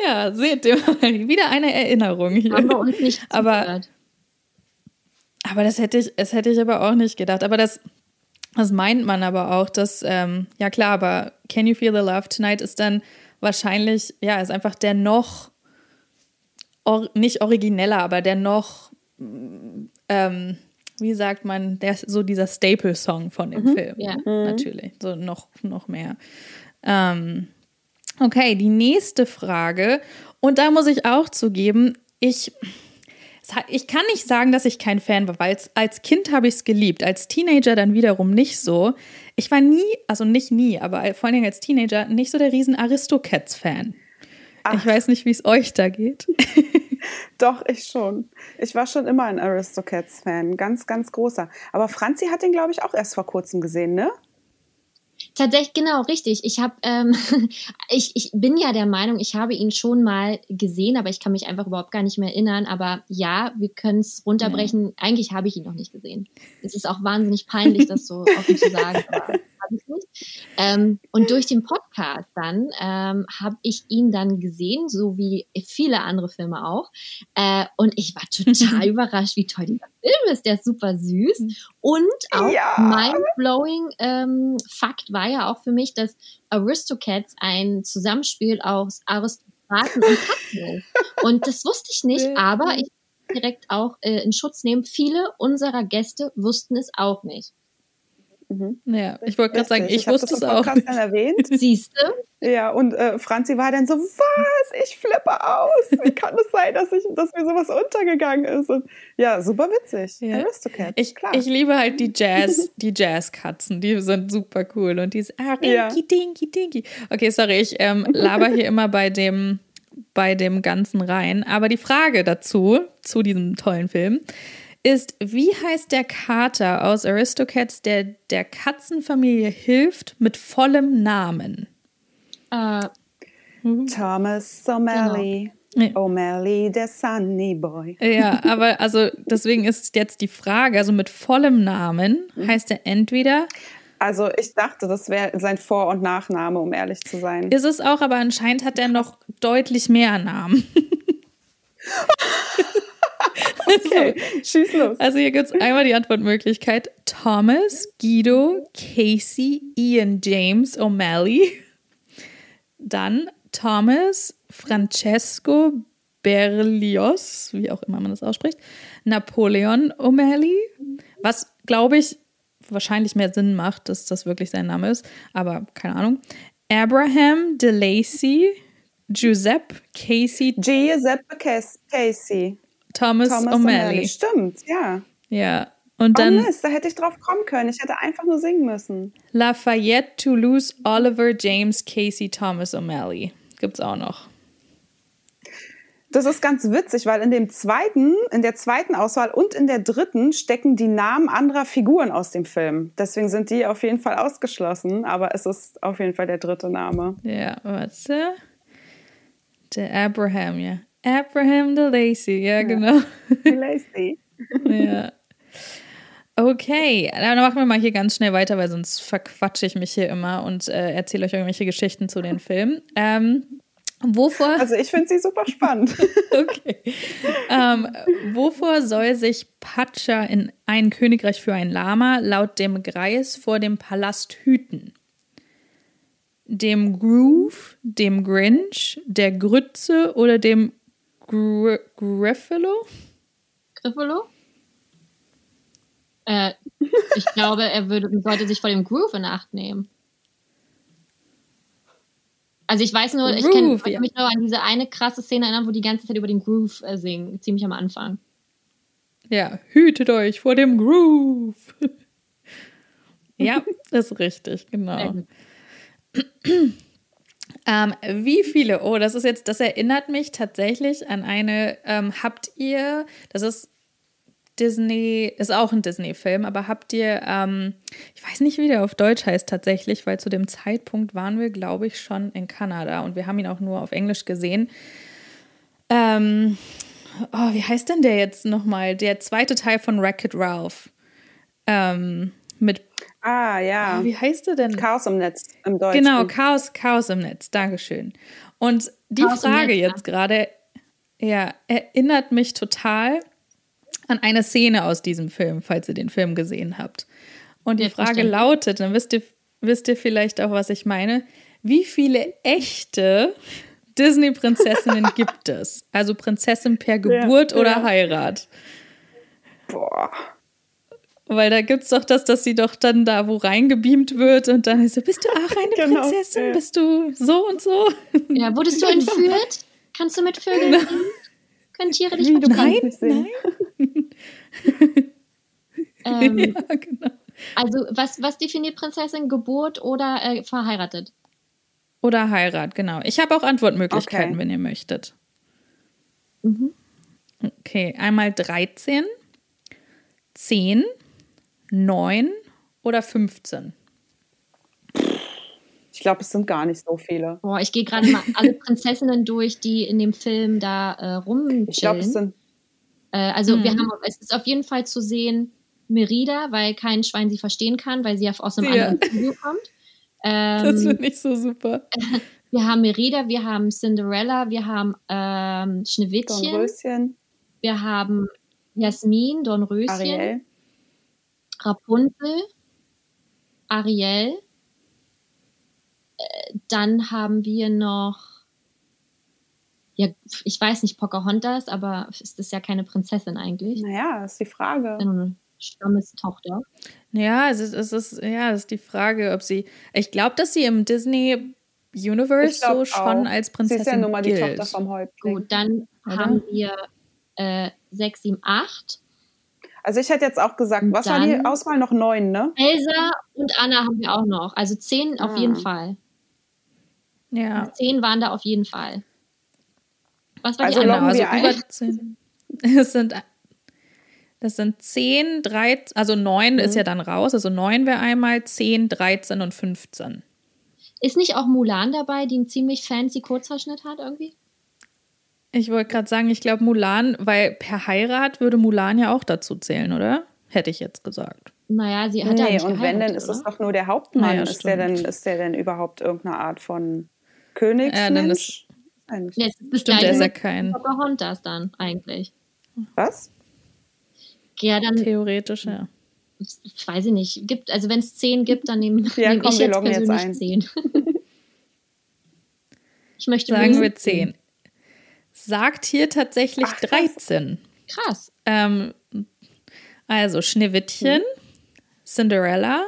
ja, seht ihr mal, wieder eine Erinnerung hier. Haben wir uns nicht Aber zugehört. Aber das hätte ich, das hätte ich aber auch nicht gedacht. Aber das, das meint man aber auch, dass, ähm, ja klar, aber Can You Feel the Love Tonight ist dann wahrscheinlich, ja, ist einfach der noch, or, nicht origineller, aber der noch, ähm, wie sagt man, der so dieser Staple-Song von dem mhm, Film. Ja. Mhm. Natürlich, so noch, noch mehr. Ähm, okay, die nächste Frage. Und da muss ich auch zugeben, ich ich kann nicht sagen, dass ich kein Fan war, weil als Kind habe ich es geliebt, als Teenager dann wiederum nicht so. Ich war nie, also nicht nie, aber vor allen Dingen als Teenager nicht so der riesen Aristocats-Fan. Ich weiß nicht, wie es euch da geht. Doch, ich schon. Ich war schon immer ein Aristocats-Fan, ganz, ganz großer. Aber Franzi hat den, glaube ich, auch erst vor kurzem gesehen, ne? Tatsächlich, genau, richtig. Ich habe, ähm, ich, ich bin ja der Meinung, ich habe ihn schon mal gesehen, aber ich kann mich einfach überhaupt gar nicht mehr erinnern. Aber ja, wir können es runterbrechen. Ja. Eigentlich habe ich ihn noch nicht gesehen. Es ist auch wahnsinnig peinlich, das so offen zu sagen. Aber habe ich nicht. Ähm, und durch den Podcast dann ähm, habe ich ihn dann gesehen, so wie viele andere Filme auch. Äh, und ich war total überrascht, wie toll dieser Film ist. Der ist super süß. Und auch ja. mind-blowing ähm, Fakt war ja auch für mich, dass Aristocats ein Zusammenspiel aus Aristokraten und Katzen ist. Und das wusste ich nicht, aber ich direkt auch äh, in Schutz nehmen. Viele unserer Gäste wussten es auch nicht. Mhm. Ja, ich wollte gerade sagen, ich, ich wusste es auch. Dann erwähnt. Siehst du? Ja, und äh, Franzi war dann so, was? Ich flippe aus. Wie kann es sein, dass, ich, dass mir sowas untergegangen ist? Und, ja, super witzig. Ja. Aristocats, ich, klar. Ich liebe halt die Jazz, die Jazzkatzen. Die sind super cool. Und die ah, rinky, ja. dinky, dinky. Okay, sorry, ich ähm, laber hier immer bei dem, bei dem Ganzen rein. Aber die Frage dazu, zu diesem tollen Film, ist, wie heißt der Kater aus Aristocats, der der Katzenfamilie hilft mit vollem Namen? Uh, Thomas O'Malley. Genau. O'Malley, der Sunny Boy. Ja, aber also deswegen ist jetzt die Frage, also mit vollem Namen mhm. heißt er entweder also ich dachte, das wäre sein Vor- und Nachname, um ehrlich zu sein. Ist es auch, aber anscheinend hat er noch deutlich mehr Namen. okay, schieß los. Also hier gibt es einmal die Antwortmöglichkeit Thomas, Guido, Casey, Ian, James, O'Malley. Dann Thomas, Francesco, Berlioz, wie auch immer man das ausspricht, Napoleon O'Malley, was glaube ich wahrscheinlich mehr Sinn macht, dass das wirklich sein Name ist, aber keine Ahnung. Abraham DeLacy, Giuseppe Casey. Giuseppe Casey. Thomas, Thomas O'Malley. Stimmt, ja. Ja. Und dann. Oh Mist, da hätte ich drauf kommen können. Ich hätte einfach nur singen müssen. Lafayette, Toulouse, Oliver, James, Casey, Thomas O'Malley. Gibt's auch noch. Das ist ganz witzig, weil in dem zweiten, in der zweiten Auswahl und in der dritten stecken die Namen anderer Figuren aus dem Film. Deswegen sind die auf jeden Fall ausgeschlossen, aber es ist auf jeden Fall der dritte Name. Ja, warte. Der Abraham, ja. Abraham DeLacy, ja, ja. genau. DeLacy. ja. Okay, dann machen wir mal hier ganz schnell weiter, weil sonst verquatsche ich mich hier immer und äh, erzähle euch irgendwelche Geschichten zu den Filmen. Ähm, wovor? Also ich finde sie super spannend. okay. Ähm, wovor soll sich Pacha in ein Königreich für ein Lama laut dem Greis vor dem Palast hüten? Dem Groove, dem Grinch, der Grütze oder dem Gr Griffalo? Griffalo? Äh, ich glaube, er würde, sollte sich vor dem Groove in Acht nehmen. Also ich weiß nur, ich kann ja. mich nur an diese eine krasse Szene erinnern, wo die ganze Zeit über den Groove äh, singen, ziemlich am Anfang. Ja, hütet euch vor dem Groove. ja, das ist richtig, genau. Ähm, wie viele? Oh, das ist jetzt, das erinnert mich tatsächlich an eine. Ähm, habt ihr, das ist Disney, ist auch ein Disney-Film, aber habt ihr, ähm, ich weiß nicht, wie der auf Deutsch heißt tatsächlich, weil zu dem Zeitpunkt waren wir, glaube ich, schon in Kanada und wir haben ihn auch nur auf Englisch gesehen. Ähm, oh, wie heißt denn der jetzt nochmal? Der zweite Teil von Wreck-It Ralph. Ähm, mit Ah, ja. Oh, wie heißt du denn? Chaos im Netz im Deutschen. Genau, Chaos, Chaos im Netz. Dankeschön. Und die Chaos Frage jetzt gerade, ja, erinnert mich total an eine Szene aus diesem Film, falls ihr den Film gesehen habt. Und die ja, Frage verstehen. lautet, dann wisst ihr, wisst ihr vielleicht auch, was ich meine. Wie viele echte Disney-Prinzessinnen gibt es? Also Prinzessin per Geburt ja, oder ja. Heirat? Boah. Weil da gibt es doch das, dass sie doch dann da wo reingebeamt wird und dann ist so, bist du auch eine genau, Prinzessin? Bist du so und so? Ja, wurdest du entführt? Kannst du mit Vögeln reden? Können Tiere dich Wie, Nein, nein. ähm, ja, genau. Also, was, was definiert Prinzessin? Geburt oder äh, verheiratet? Oder Heirat, genau. Ich habe auch Antwortmöglichkeiten, okay. wenn ihr möchtet. Mhm. Okay, einmal 13, 10, 9 oder 15? Ich glaube, es sind gar nicht so viele. Boah, ich gehe gerade mal alle Prinzessinnen durch, die in dem Film da äh, rumchillen. Ich glaube, es sind. Äh, also, hm. wir haben, es ist auf jeden Fall zu sehen Merida, weil kein Schwein sie verstehen kann, weil sie ja aus einem ja. anderen Studio kommt. Ähm, das finde ich so super. Wir haben Merida, wir haben Cinderella, wir haben ähm, Schneewittchen. Dornröschen. Wir haben Jasmin, Dornröschen. Ariel. Rapunzel, Ariel. Äh, dann haben wir noch, ja, ich weiß nicht, Pocahontas, aber ist das ja keine Prinzessin eigentlich? Naja, ist die Frage. Stammestochter. Ja, es ist, es ist, ja, es ist die Frage, ob sie. Ich glaube, dass sie im Disney Universe so schon auch. als Prinzessin. Sie ist ja nun mal die Tochter vom Häuptling. Gut, dann Oder? haben wir äh, 6, 7, 8. Also ich hätte jetzt auch gesagt, was war die Auswahl? Noch neun, ne? Elsa und Anna haben wir auch noch. Also zehn ah. auf jeden Fall. Ja. Zehn waren da auf jeden Fall. Was war also die andere? Also über zehn. Es sind, das sind zehn, 13, also neun mhm. ist ja dann raus. Also neun wäre einmal, zehn, 13 und 15. Ist nicht auch Mulan dabei, die einen ziemlich fancy Kurzhaarschnitt hat irgendwie? Ich wollte gerade sagen, ich glaube Mulan, weil per Heirat würde Mulan ja auch dazu zählen, oder? Hätte ich jetzt gesagt. Naja, sie hat nee, ja nicht und wenn, dann ist es doch nur der Hauptmann. Naja, ist, der denn, ist der denn überhaupt irgendeine Art von Königsmensch? Ja, dann ist, ja, das stimmt, der ist ja kein... Pocahontas dann eigentlich. Was? Ja, dann... Theoretisch, ja. Ich weiß ich nicht. Gibt, also wenn es zehn gibt, dann nehme ja, nehm ich jetzt persönlich jetzt zehn. ich möchte Sagen wir zehn sagt hier tatsächlich Ach, 13. Krass. Ähm, also Schneewittchen, mhm. Cinderella,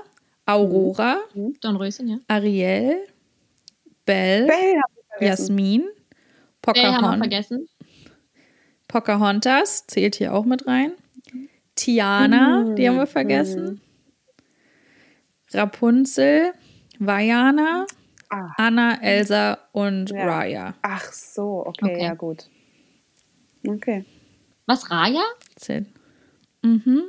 Aurora, mhm. mhm. Dornröschen, ja. Ariel, Belle, Belle Jasmin, Pocahontas. Pocahontas zählt hier auch mit rein. Tiana, mhm. die haben wir vergessen. Mhm. Rapunzel, Vajana, Ah. Anna, Elsa und ja. Raya. Ach so, okay, okay, ja gut. Okay. Was, Raya? Zehn. Mhm.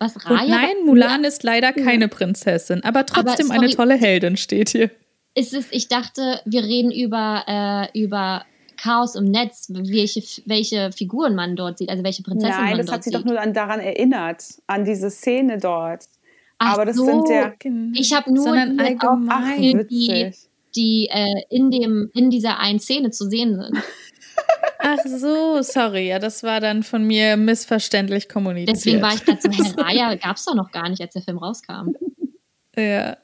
Was, Raya? Und nein, Mulan ja. ist leider keine Prinzessin, aber trotzdem aber, eine tolle Heldin steht hier. Ist es, ich dachte, wir reden über, äh, über Chaos im Netz, welche, welche Figuren man dort sieht, also welche Prinzessin Nein, man dort sieht. Nein, das hat sie doch nur an, daran erinnert, an diese Szene dort. Ach aber das so. sind ja. Ich habe nur sondern allgemein ach, die, die äh, in, dem, in dieser einen Szene zu sehen sind. Ach so, sorry, ja, das war dann von mir missverständlich kommuniziert. Deswegen war ich gerade so, Herr Raya gab es doch noch gar nicht, als der Film rauskam. Ja.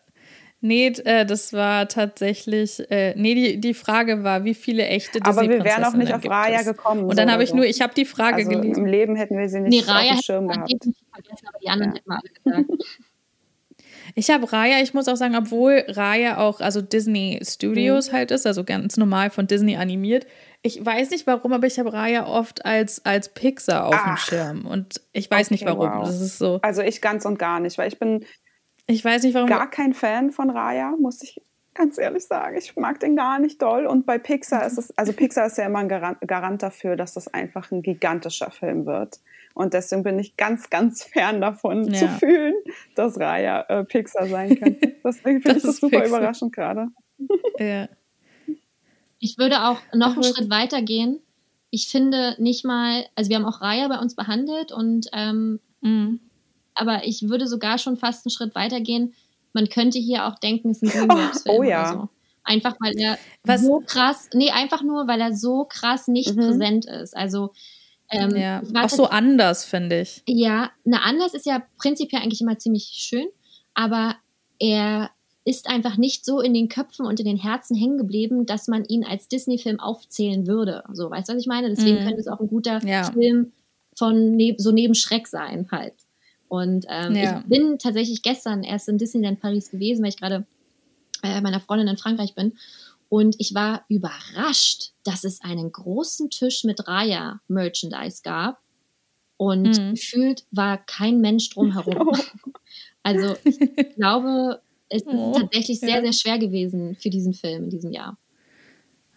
Nee, äh, das war tatsächlich, äh, nee, die, die Frage war, wie viele echte disney Aber wir wären auch nicht auf Raya gekommen. Und dann so habe ich so. nur, ich habe die Frage also gelesen. Im Leben hätten wir sie nicht nee, Raya auf dem Schirm gehabt. Vergessen, aber die anderen ja. hätten wir alle gesagt. Ich habe Raya, ich muss auch sagen, obwohl Raya auch, also Disney Studios mhm. halt ist, also ganz normal von Disney animiert. Ich weiß nicht warum, aber ich habe Raya oft als, als Pixar auf Ach. dem Schirm. Und ich weiß okay, nicht warum. Wow. Das ist so. Also ich ganz und gar nicht, weil ich bin ich weiß nicht warum. Gar kein Fan von Raya, muss ich ganz ehrlich sagen. Ich mag den gar nicht doll. Und bei Pixar ist es, also Pixar ist ja immer ein Garant, Garant dafür, dass das einfach ein gigantischer Film wird. Und deswegen bin ich ganz, ganz fern davon ja. zu fühlen, dass Raya äh, Pixar sein könnte. Deswegen finde ich das super Pixar. überraschend gerade. Ja. Ich würde auch noch einen Schritt weiter gehen. Ich finde nicht mal, also wir haben auch Raya bei uns behandelt und ähm, mhm. aber ich würde sogar schon fast einen Schritt weiter gehen. Man könnte hier auch denken, es ist ein Dreamworks-Film oh, ja. oder so. Einfach weil er Was? so krass, nee, einfach nur, weil er so krass nicht mhm. präsent ist. Also ähm, ja. Auch so anders, finde ich. Ja, na anders ist ja prinzipiell eigentlich immer ziemlich schön, aber er ist einfach nicht so in den Köpfen und in den Herzen hängen geblieben, dass man ihn als Disney-Film aufzählen würde. So, weißt du, was ich meine? Deswegen mhm. könnte es auch ein guter ja. Film von neb so neben Schreck sein halt. Und ähm, ja. ich bin tatsächlich gestern erst in Disneyland Paris gewesen, weil ich gerade äh, meiner Freundin in Frankreich bin. Und ich war überrascht, dass es einen großen Tisch mit Raya-Merchandise gab. Und mhm. gefühlt war kein Mensch drumherum. Oh. Also ich glaube, es ist oh, tatsächlich sehr, ja. sehr schwer gewesen für diesen Film in diesem Jahr.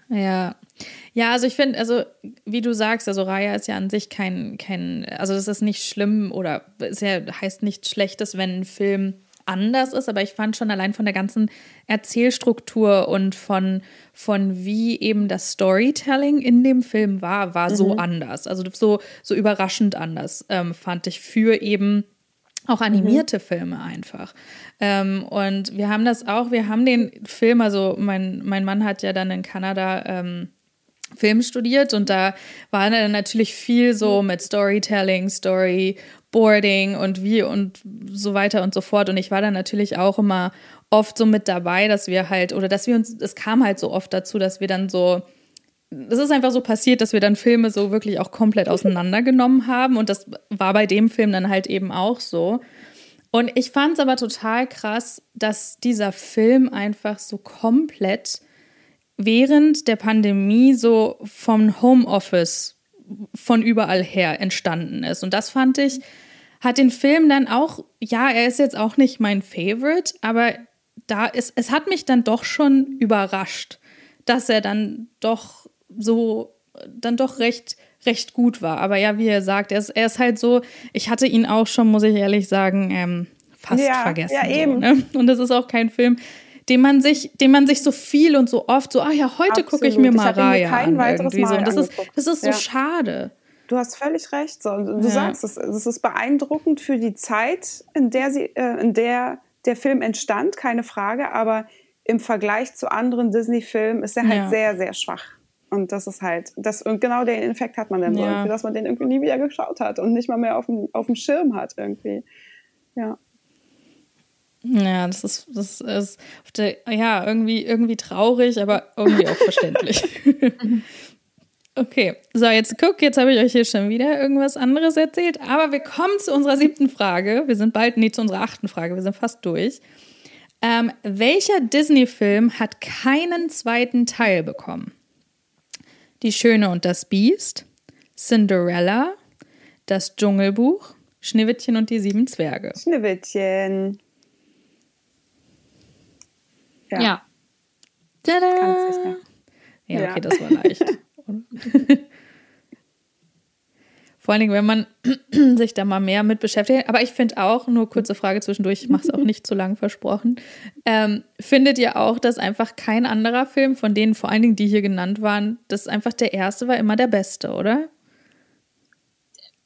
Ja. Ja, also ich finde, also wie du sagst, also Raya ist ja an sich kein, kein, also das ist nicht schlimm oder es ja, heißt nichts Schlechtes, wenn ein Film anders ist, aber ich fand schon allein von der ganzen Erzählstruktur und von, von wie eben das Storytelling in dem Film war, war mhm. so anders. Also so, so überraschend anders, ähm, fand ich für eben auch animierte mhm. Filme einfach. Ähm, und wir haben das auch, wir haben den Film, also mein, mein Mann hat ja dann in Kanada ähm, Film studiert und da war dann natürlich viel so mit Storytelling, Storyboarding und wie und so weiter und so fort. Und ich war dann natürlich auch immer oft so mit dabei, dass wir halt, oder dass wir uns, es kam halt so oft dazu, dass wir dann so es ist einfach so passiert, dass wir dann Filme so wirklich auch komplett auseinandergenommen haben. Und das war bei dem Film dann halt eben auch so. Und ich fand es aber total krass, dass dieser Film einfach so komplett während der Pandemie so vom Homeoffice von überall her entstanden ist. Und das fand ich, hat den Film dann auch, ja, er ist jetzt auch nicht mein Favorite, aber da ist, es hat mich dann doch schon überrascht, dass er dann doch so, dann doch recht, recht gut war. Aber ja, wie er sagt, er ist, er ist halt so, ich hatte ihn auch schon, muss ich ehrlich sagen, ähm, fast ja, vergessen. Ja, eben. So, ne? Und das ist auch kein Film, den man sich, den man sich so viel und so oft so, ah ja, heute gucke ich mir mal Raya an. Irgendwie so. Und das ist, das ist so ja. schade. Du hast völlig recht. So. Du ja. sagst es, es ist beeindruckend für die Zeit, in der sie, äh, in der der Film entstand, keine Frage, aber im Vergleich zu anderen Disney-Filmen ist er halt ja. sehr, sehr schwach. Und das ist halt, das, und genau den Effekt hat man dann ja. so, dass man den irgendwie nie wieder geschaut hat und nicht mal mehr auf dem, auf dem Schirm hat irgendwie. Ja. Ja, das ist, das ist der, ja, irgendwie, irgendwie traurig, aber irgendwie auch verständlich. okay, so jetzt guck, jetzt habe ich euch hier schon wieder irgendwas anderes erzählt, aber wir kommen zu unserer siebten Frage. Wir sind bald, nee, zu unserer achten Frage, wir sind fast durch. Ähm, welcher Disney-Film hat keinen zweiten Teil bekommen? Die Schöne und das Biest, Cinderella, das Dschungelbuch, Schneewittchen und die sieben Zwerge. Schneewittchen. Ja. ja. Tada! Ja, okay, das war leicht. Vor allen Dingen, wenn man sich da mal mehr mit beschäftigt. Aber ich finde auch, nur kurze Frage zwischendurch, ich mache es auch nicht zu lang versprochen. Ähm, findet ihr auch, dass einfach kein anderer Film, von denen vor allen Dingen die hier genannt waren, dass einfach der erste war immer der beste, oder?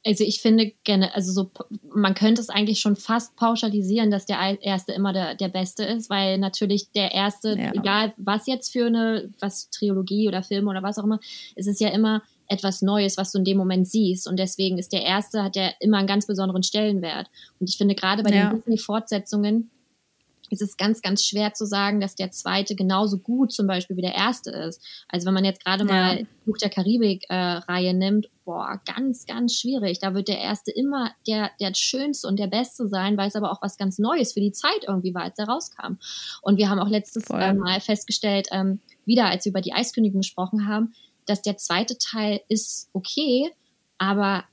Also ich finde gerne, also so, man könnte es eigentlich schon fast pauschalisieren, dass der erste immer der, der beste ist, weil natürlich der erste, ja. egal was jetzt für eine, was Trilogie oder Film oder was auch immer, es ist ja immer etwas Neues, was du in dem Moment siehst. Und deswegen ist der erste, hat der immer einen ganz besonderen Stellenwert. Und ich finde gerade bei ja. den Disney-Fortsetzungen, es ist ganz, ganz schwer zu sagen, dass der zweite genauso gut zum Beispiel wie der erste ist. Also wenn man jetzt gerade ja. mal Buch der Karibik-Reihe äh, nimmt, boah, ganz, ganz schwierig. Da wird der erste immer der, der schönste und der beste sein, weil es aber auch was ganz Neues für die Zeit irgendwie war, als er rauskam. Und wir haben auch letztes äh, Mal festgestellt, ähm, wieder als wir über die Eiskönigin gesprochen haben, dass der zweite Teil ist okay, aber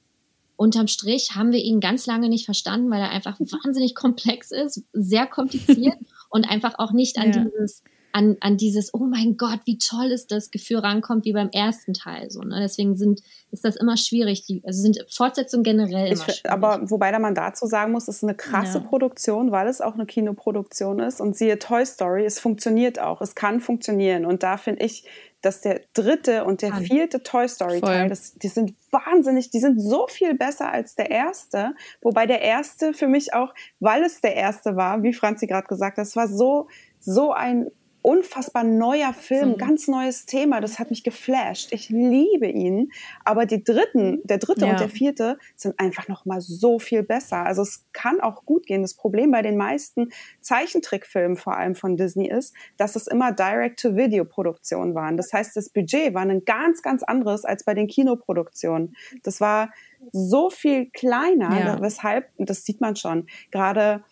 unterm Strich haben wir ihn ganz lange nicht verstanden, weil er einfach wahnsinnig komplex ist, sehr kompliziert und einfach auch nicht an ja. dieses an, an dieses, oh mein Gott, wie toll ist das Gefühl rankommt, wie beim ersten Teil. So, ne? Deswegen sind, ist das immer schwierig. Die, also sind Fortsetzungen generell immer ich, schwierig. Aber wobei da man dazu sagen muss, es ist eine krasse ja. Produktion, weil es auch eine Kinoproduktion ist. Und siehe Toy Story, es funktioniert auch. Es kann funktionieren. Und da finde ich, dass der dritte und der vierte Toy Story Teil, das, die sind wahnsinnig, die sind so viel besser als der erste. Wobei der erste für mich auch, weil es der erste war, wie Franzi gerade gesagt hat, es war so, so ein unfassbar neuer Film, mhm. ganz neues Thema. Das hat mich geflasht. Ich liebe ihn. Aber die dritten, der dritte ja. und der vierte sind einfach noch mal so viel besser. Also es kann auch gut gehen. Das Problem bei den meisten Zeichentrickfilmen, vor allem von Disney, ist, dass es immer Direct-to-Video-Produktionen waren. Das heißt, das Budget war ein ganz, ganz anderes als bei den Kinoproduktionen. Das war so viel kleiner, ja. weshalb, das sieht man schon, gerade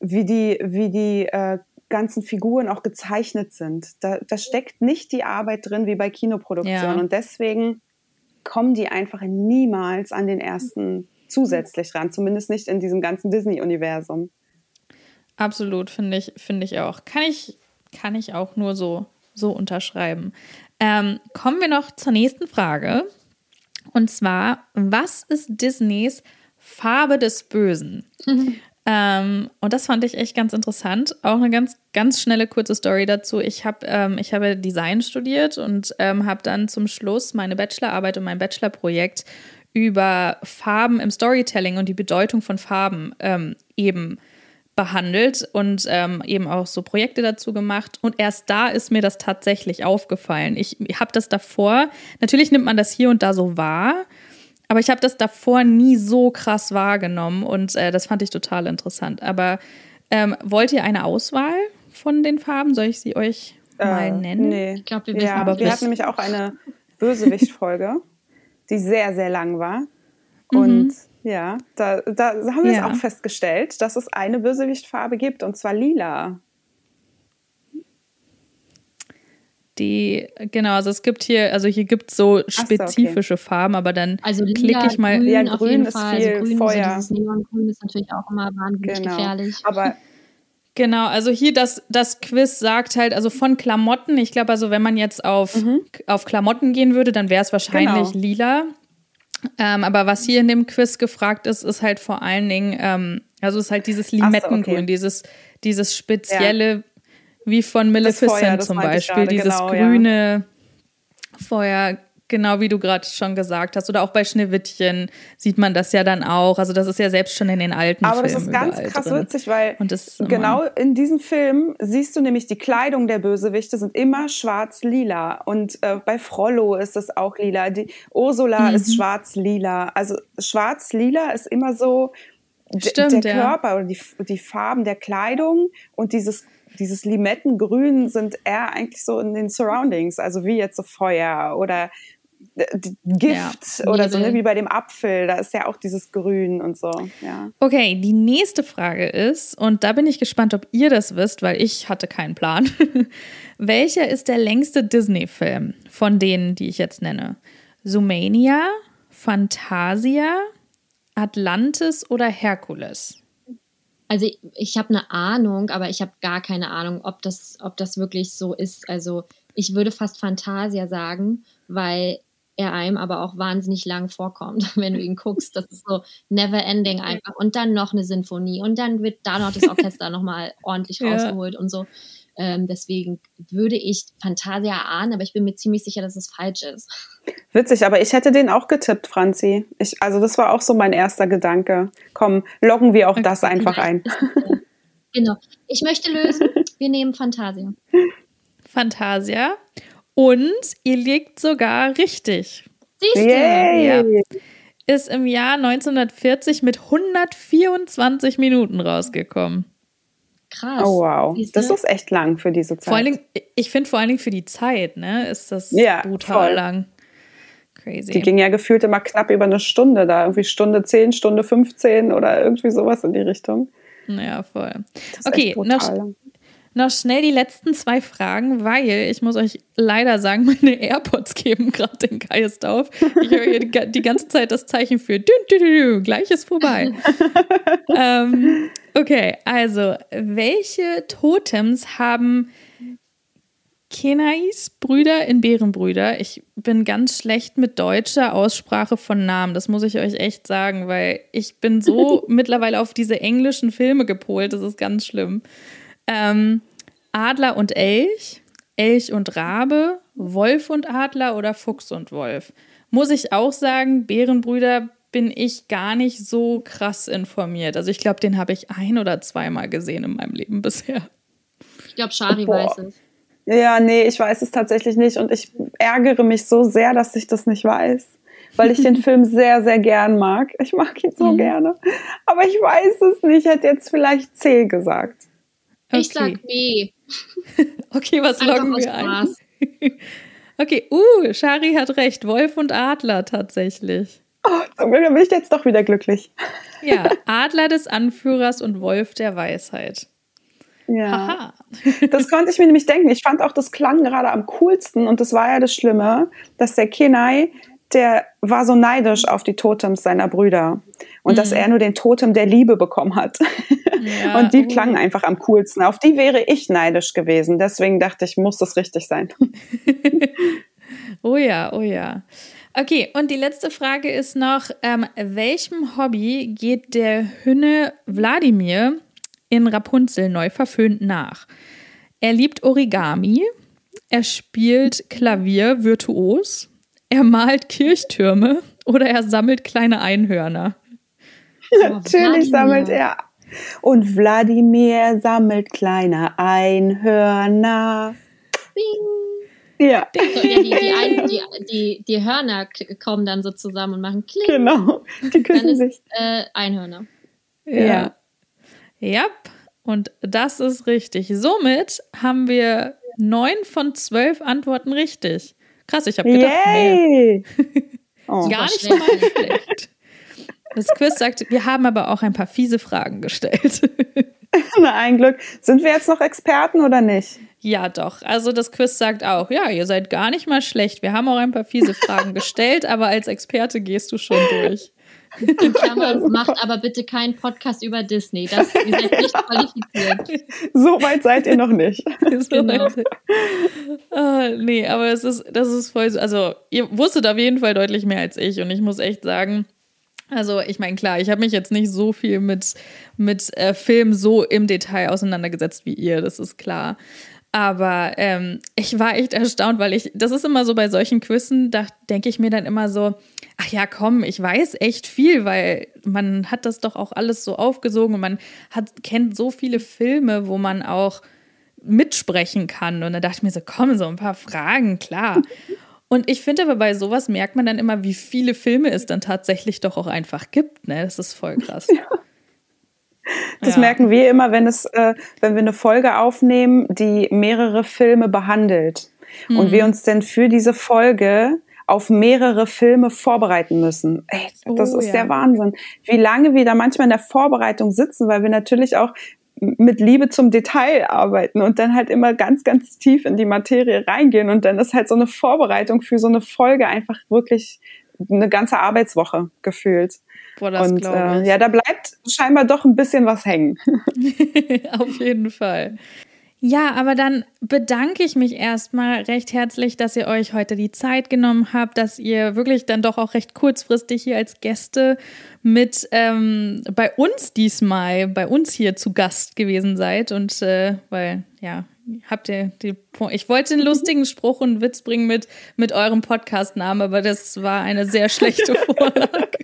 wie die, wie die äh, ganzen Figuren auch gezeichnet sind. Da, da steckt nicht die Arbeit drin wie bei Kinoproduktion. Ja. Und deswegen kommen die einfach niemals an den ersten zusätzlich ran, zumindest nicht in diesem ganzen Disney-Universum. Absolut, finde ich, finde ich auch. Kann ich, kann ich auch nur so, so unterschreiben. Ähm, kommen wir noch zur nächsten Frage. Und zwar, was ist Disneys Farbe des Bösen? Ähm, und das fand ich echt ganz interessant. Auch eine ganz, ganz schnelle, kurze Story dazu. Ich habe ähm, ich habe Design studiert und ähm, habe dann zum Schluss meine Bachelorarbeit und mein Bachelorprojekt über Farben im Storytelling und die Bedeutung von Farben ähm, eben behandelt und ähm, eben auch so Projekte dazu gemacht. Und erst da ist mir das tatsächlich aufgefallen. Ich habe das davor, natürlich nimmt man das hier und da so wahr, aber ich habe das davor nie so krass wahrgenommen und äh, das fand ich total interessant. Aber ähm, wollt ihr eine Auswahl von den Farben? Soll ich sie euch äh, mal nennen? Nee. Ich glaube, wir ja, aber wir hatten nämlich auch eine, Bösewicht-Folge, die sehr, sehr lang war. Mhm. Und ja, da, da haben wir ja. es auch festgestellt, dass es eine Bösewichtfarbe gibt, und zwar lila. Die, genau, also es gibt hier, also hier gibt es so spezifische so, okay. Farben, aber dann also klicke ich mal. Grün, ja, grün auf jeden ist Fall. viel also grün, Feuer. So Neongrün ist natürlich auch immer wahnsinnig genau. gefährlich. Aber Genau, also hier das, das Quiz sagt halt, also von Klamotten, ich glaube, also wenn man jetzt auf, mhm. auf Klamotten gehen würde, dann wäre es wahrscheinlich genau. lila. Ähm, aber was hier in dem Quiz gefragt ist, ist halt vor allen Dingen, ähm, also ist halt dieses Limettengrün, so, okay. dieses, dieses spezielle, ja. Wie von Maleficent Feuer, zum Beispiel, dieses genau, grüne ja. Feuer, Genau wie du gerade schon gesagt hast. Oder auch bei Schneewittchen sieht man das ja dann auch. Also das ist ja selbst schon in den alten Aber Filmen. Aber das ist ganz krass drin. witzig, weil genau in diesem Film siehst du nämlich die Kleidung der Bösewichte sind immer schwarz-lila. Und äh, bei Frollo ist es auch lila. Die Ursula mhm. ist schwarz-lila. Also schwarz-lila ist immer so Stimmt, der Körper ja. oder die, die Farben der Kleidung und dieses dieses Limettengrün sind eher eigentlich so in den Surroundings, also wie jetzt so Feuer oder Gift ja, oder so, ne, wie bei dem Apfel, da ist ja auch dieses Grün und so, ja. Okay, die nächste Frage ist, und da bin ich gespannt, ob ihr das wisst, weil ich hatte keinen Plan. Welcher ist der längste Disney-Film von denen, die ich jetzt nenne? Sumania, Fantasia, Atlantis oder Herkules? Also ich, ich habe eine Ahnung, aber ich habe gar keine Ahnung, ob das, ob das wirklich so ist. Also ich würde fast Fantasia sagen, weil er einem aber auch wahnsinnig lang vorkommt, wenn du ihn guckst. Das ist so never ending einfach. Und dann noch eine Sinfonie und dann wird da noch das Orchester nochmal ordentlich rausgeholt ja. und so. Ähm, deswegen würde ich Fantasia ahnen, aber ich bin mir ziemlich sicher, dass es falsch ist. Witzig, aber ich hätte den auch getippt, Franzi. Ich, also das war auch so mein erster Gedanke. Komm, loggen wir auch okay. das einfach ein. genau. Ich möchte lösen. Wir nehmen Fantasia. Fantasia. Und ihr liegt sogar richtig. Siehst du? Ja. Ist im Jahr 1940 mit 124 Minuten rausgekommen. Krass. Oh wow, das ist echt lang für diese Zeit. Vor allen Dingen, ich finde vor allen Dingen für die Zeit, ne, ist das ja, brutal voll. lang. Crazy. Die ging ja gefühlt immer knapp über eine Stunde da, irgendwie Stunde 10, Stunde 15 oder irgendwie sowas in die Richtung. Ja, voll. Okay, noch, lang noch schnell die letzten zwei Fragen, weil ich muss euch leider sagen, meine AirPods geben gerade den Geist auf. Ich höre hier die, die, ganze Zeit das Zeichen für dü, dü, dü, gleich ist vorbei. ähm, okay, also welche Totems haben Kenais Brüder in Bärenbrüder? Ich bin ganz schlecht mit deutscher Aussprache von Namen. Das muss ich euch echt sagen, weil ich bin so mittlerweile auf diese englischen Filme gepolt. Das ist ganz schlimm. Ähm, Adler und Elch, Elch und Rabe, Wolf und Adler oder Fuchs und Wolf. Muss ich auch sagen, Bärenbrüder bin ich gar nicht so krass informiert. Also ich glaube, den habe ich ein oder zweimal gesehen in meinem Leben bisher. Ich glaube, Shari oh, weiß es. Ja, nee, ich weiß es tatsächlich nicht und ich ärgere mich so sehr, dass ich das nicht weiß, weil ich den Film sehr, sehr gern mag. Ich mag ihn so mhm. gerne, aber ich weiß es nicht. Ich hätte jetzt vielleicht C gesagt. Okay. Ich sag B. okay, was loggen wir ein? okay, uh, Shari hat recht. Wolf und Adler tatsächlich. Oh, dann bin ich jetzt doch wieder glücklich. ja, Adler des Anführers und Wolf der Weisheit. Ja. Das konnte ich mir nämlich denken. Ich fand auch, das klang gerade am coolsten und das war ja das Schlimme, dass der Kenai der war so neidisch auf die Totems seiner Brüder und mhm. dass er nur den Totem der Liebe bekommen hat. Ja, und die oh. klangen einfach am coolsten. Auf die wäre ich neidisch gewesen. Deswegen dachte ich, muss das richtig sein. oh ja, oh ja. Okay, und die letzte Frage ist noch, ähm, welchem Hobby geht der Hünne Wladimir in Rapunzel neu verföhnt nach? Er liebt Origami, er spielt Klavier virtuos, er malt Kirchtürme oder er sammelt kleine Einhörner. Natürlich sammelt er. Und Wladimir sammelt kleine Einhörner. Bing. Ja. So, ja die, die, ein, die, die, die, Hörner kommen dann so zusammen und machen Kling. Genau, die küssen ist, sich. Äh, Einhörner. Ja. Ja. Und das ist richtig. Somit haben wir neun von zwölf Antworten richtig. Krass, ich habe gedacht, Yay. nee. Oh, Gar nicht mal schlecht. Das Quiz sagt, wir haben aber auch ein paar fiese Fragen gestellt. Na, ein Glück. Sind wir jetzt noch Experten oder nicht? Ja, doch. Also das Quiz sagt auch, ja, ihr seid gar nicht mal schlecht. Wir haben auch ein paar fiese Fragen gestellt, aber als Experte gehst du schon durch. In Klammern, macht aber bitte keinen Podcast über Disney. Das, ihr seid nicht qualifiziert. So weit seid ihr noch nicht. genau. ah, nee, aber es ist, das ist voll so. Also, ihr wusstet auf jeden Fall deutlich mehr als ich und ich muss echt sagen, also ich meine, klar, ich habe mich jetzt nicht so viel mit, mit äh, Film so im Detail auseinandergesetzt wie ihr, das ist klar. Aber ähm, ich war echt erstaunt, weil ich, das ist immer so bei solchen Quizzen, da denke ich mir dann immer so, ach ja, komm, ich weiß echt viel, weil man hat das doch auch alles so aufgesogen und man hat, kennt so viele Filme, wo man auch mitsprechen kann. Und da dachte ich mir so, komm, so ein paar Fragen, klar. Und ich finde aber bei sowas merkt man dann immer, wie viele Filme es dann tatsächlich doch auch einfach gibt. Ne? Das ist voll krass. Ja. Das ja. merken wir immer, wenn es, äh, wenn wir eine Folge aufnehmen, die mehrere Filme behandelt. Mhm. Und wir uns dann für diese Folge auf mehrere Filme vorbereiten müssen. Ey, das oh, ist ja. der Wahnsinn. Wie lange wir da manchmal in der Vorbereitung sitzen, weil wir natürlich auch mit Liebe zum Detail arbeiten und dann halt immer ganz, ganz tief in die Materie reingehen. Und dann ist halt so eine Vorbereitung für so eine Folge einfach wirklich eine ganze Arbeitswoche gefühlt. Boah, das und äh, ja, da bleibt scheinbar doch ein bisschen was hängen. Auf jeden Fall. Ja, aber dann bedanke ich mich erstmal recht herzlich, dass ihr euch heute die Zeit genommen habt, dass ihr wirklich dann doch auch recht kurzfristig hier als Gäste mit ähm, bei uns diesmal, bei uns hier zu Gast gewesen seid. Und äh, weil, ja, habt ihr die. Ich wollte einen lustigen Spruch und Witz bringen mit, mit eurem Podcast-Namen, aber das war eine sehr schlechte Vorlage.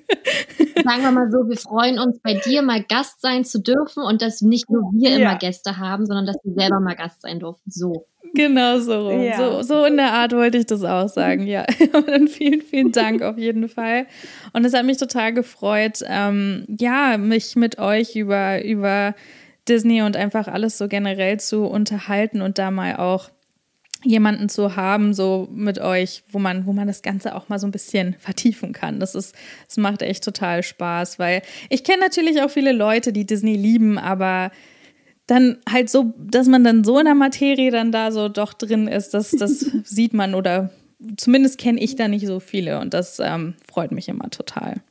Sagen wir mal so, wir freuen uns, bei dir mal Gast sein zu dürfen und dass nicht nur wir ja. immer Gäste haben, sondern dass wir selber mal Gast sein durften. So. Genau so Ja. So, so in der Art wollte ich das auch sagen, ja. Dann vielen, vielen Dank auf jeden Fall. Und es hat mich total gefreut, ähm, ja, mich mit euch über, über Disney und einfach alles so generell zu unterhalten und da mal auch jemanden zu haben, so mit euch, wo man, wo man das Ganze auch mal so ein bisschen vertiefen kann. Das ist, das macht echt total Spaß, weil ich kenne natürlich auch viele Leute, die Disney lieben, aber dann halt so, dass man dann so in der Materie dann da so doch drin ist, das, das sieht man oder zumindest kenne ich da nicht so viele und das ähm, freut mich immer total.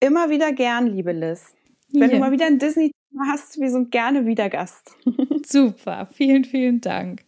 Immer wieder gern, liebe Liz. Wenn yeah. du mal wieder ein Disney hast, wir sind gerne wieder Gast. Super, vielen, vielen Dank.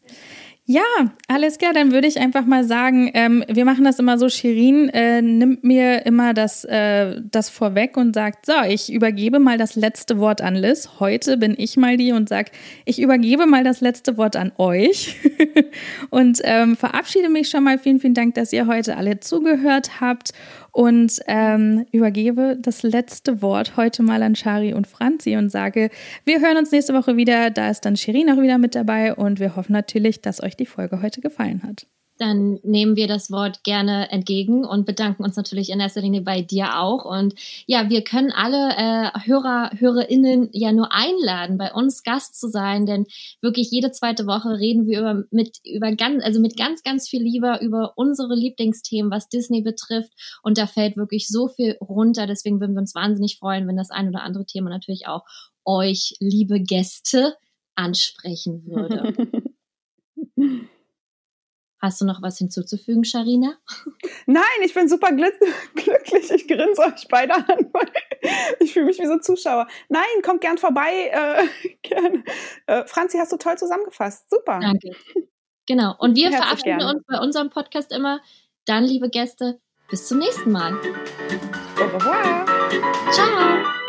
Ja, alles klar. Dann würde ich einfach mal sagen, ähm, wir machen das immer so. Shirin äh, nimmt mir immer das, äh, das vorweg und sagt, so, ich übergebe mal das letzte Wort an Liz. Heute bin ich mal die und sage, ich übergebe mal das letzte Wort an euch und ähm, verabschiede mich schon mal. Vielen, vielen Dank, dass ihr heute alle zugehört habt und ähm, übergebe das letzte Wort heute mal an Shari und Franzi und sage, wir hören uns nächste Woche wieder. Da ist dann Shirin auch wieder mit dabei und wir hoffen natürlich, dass euch die Folge heute gefallen hat dann nehmen wir das Wort gerne entgegen und bedanken uns natürlich in erster Linie bei dir auch. Und ja, wir können alle äh, Hörer, HörerInnen ja nur einladen, bei uns Gast zu sein, denn wirklich jede zweite Woche reden wir über, mit, über ganz, also mit ganz, ganz viel Liebe über unsere Lieblingsthemen, was Disney betrifft. Und da fällt wirklich so viel runter. Deswegen würden wir uns wahnsinnig freuen, wenn das ein oder andere Thema natürlich auch euch, liebe Gäste, ansprechen würde. Hast du noch was hinzuzufügen, Sharina? Nein, ich bin super glücklich. Ich grinse euch beide an. Ich fühle mich wie so Zuschauer. Nein, kommt gern vorbei. Äh, gern. Äh, Franzi, hast du toll zusammengefasst. Super. Danke. Genau. Und wir Herzlich verabschieden gern. uns bei unserem Podcast immer. Dann, liebe Gäste, bis zum nächsten Mal. Au revoir. Ciao.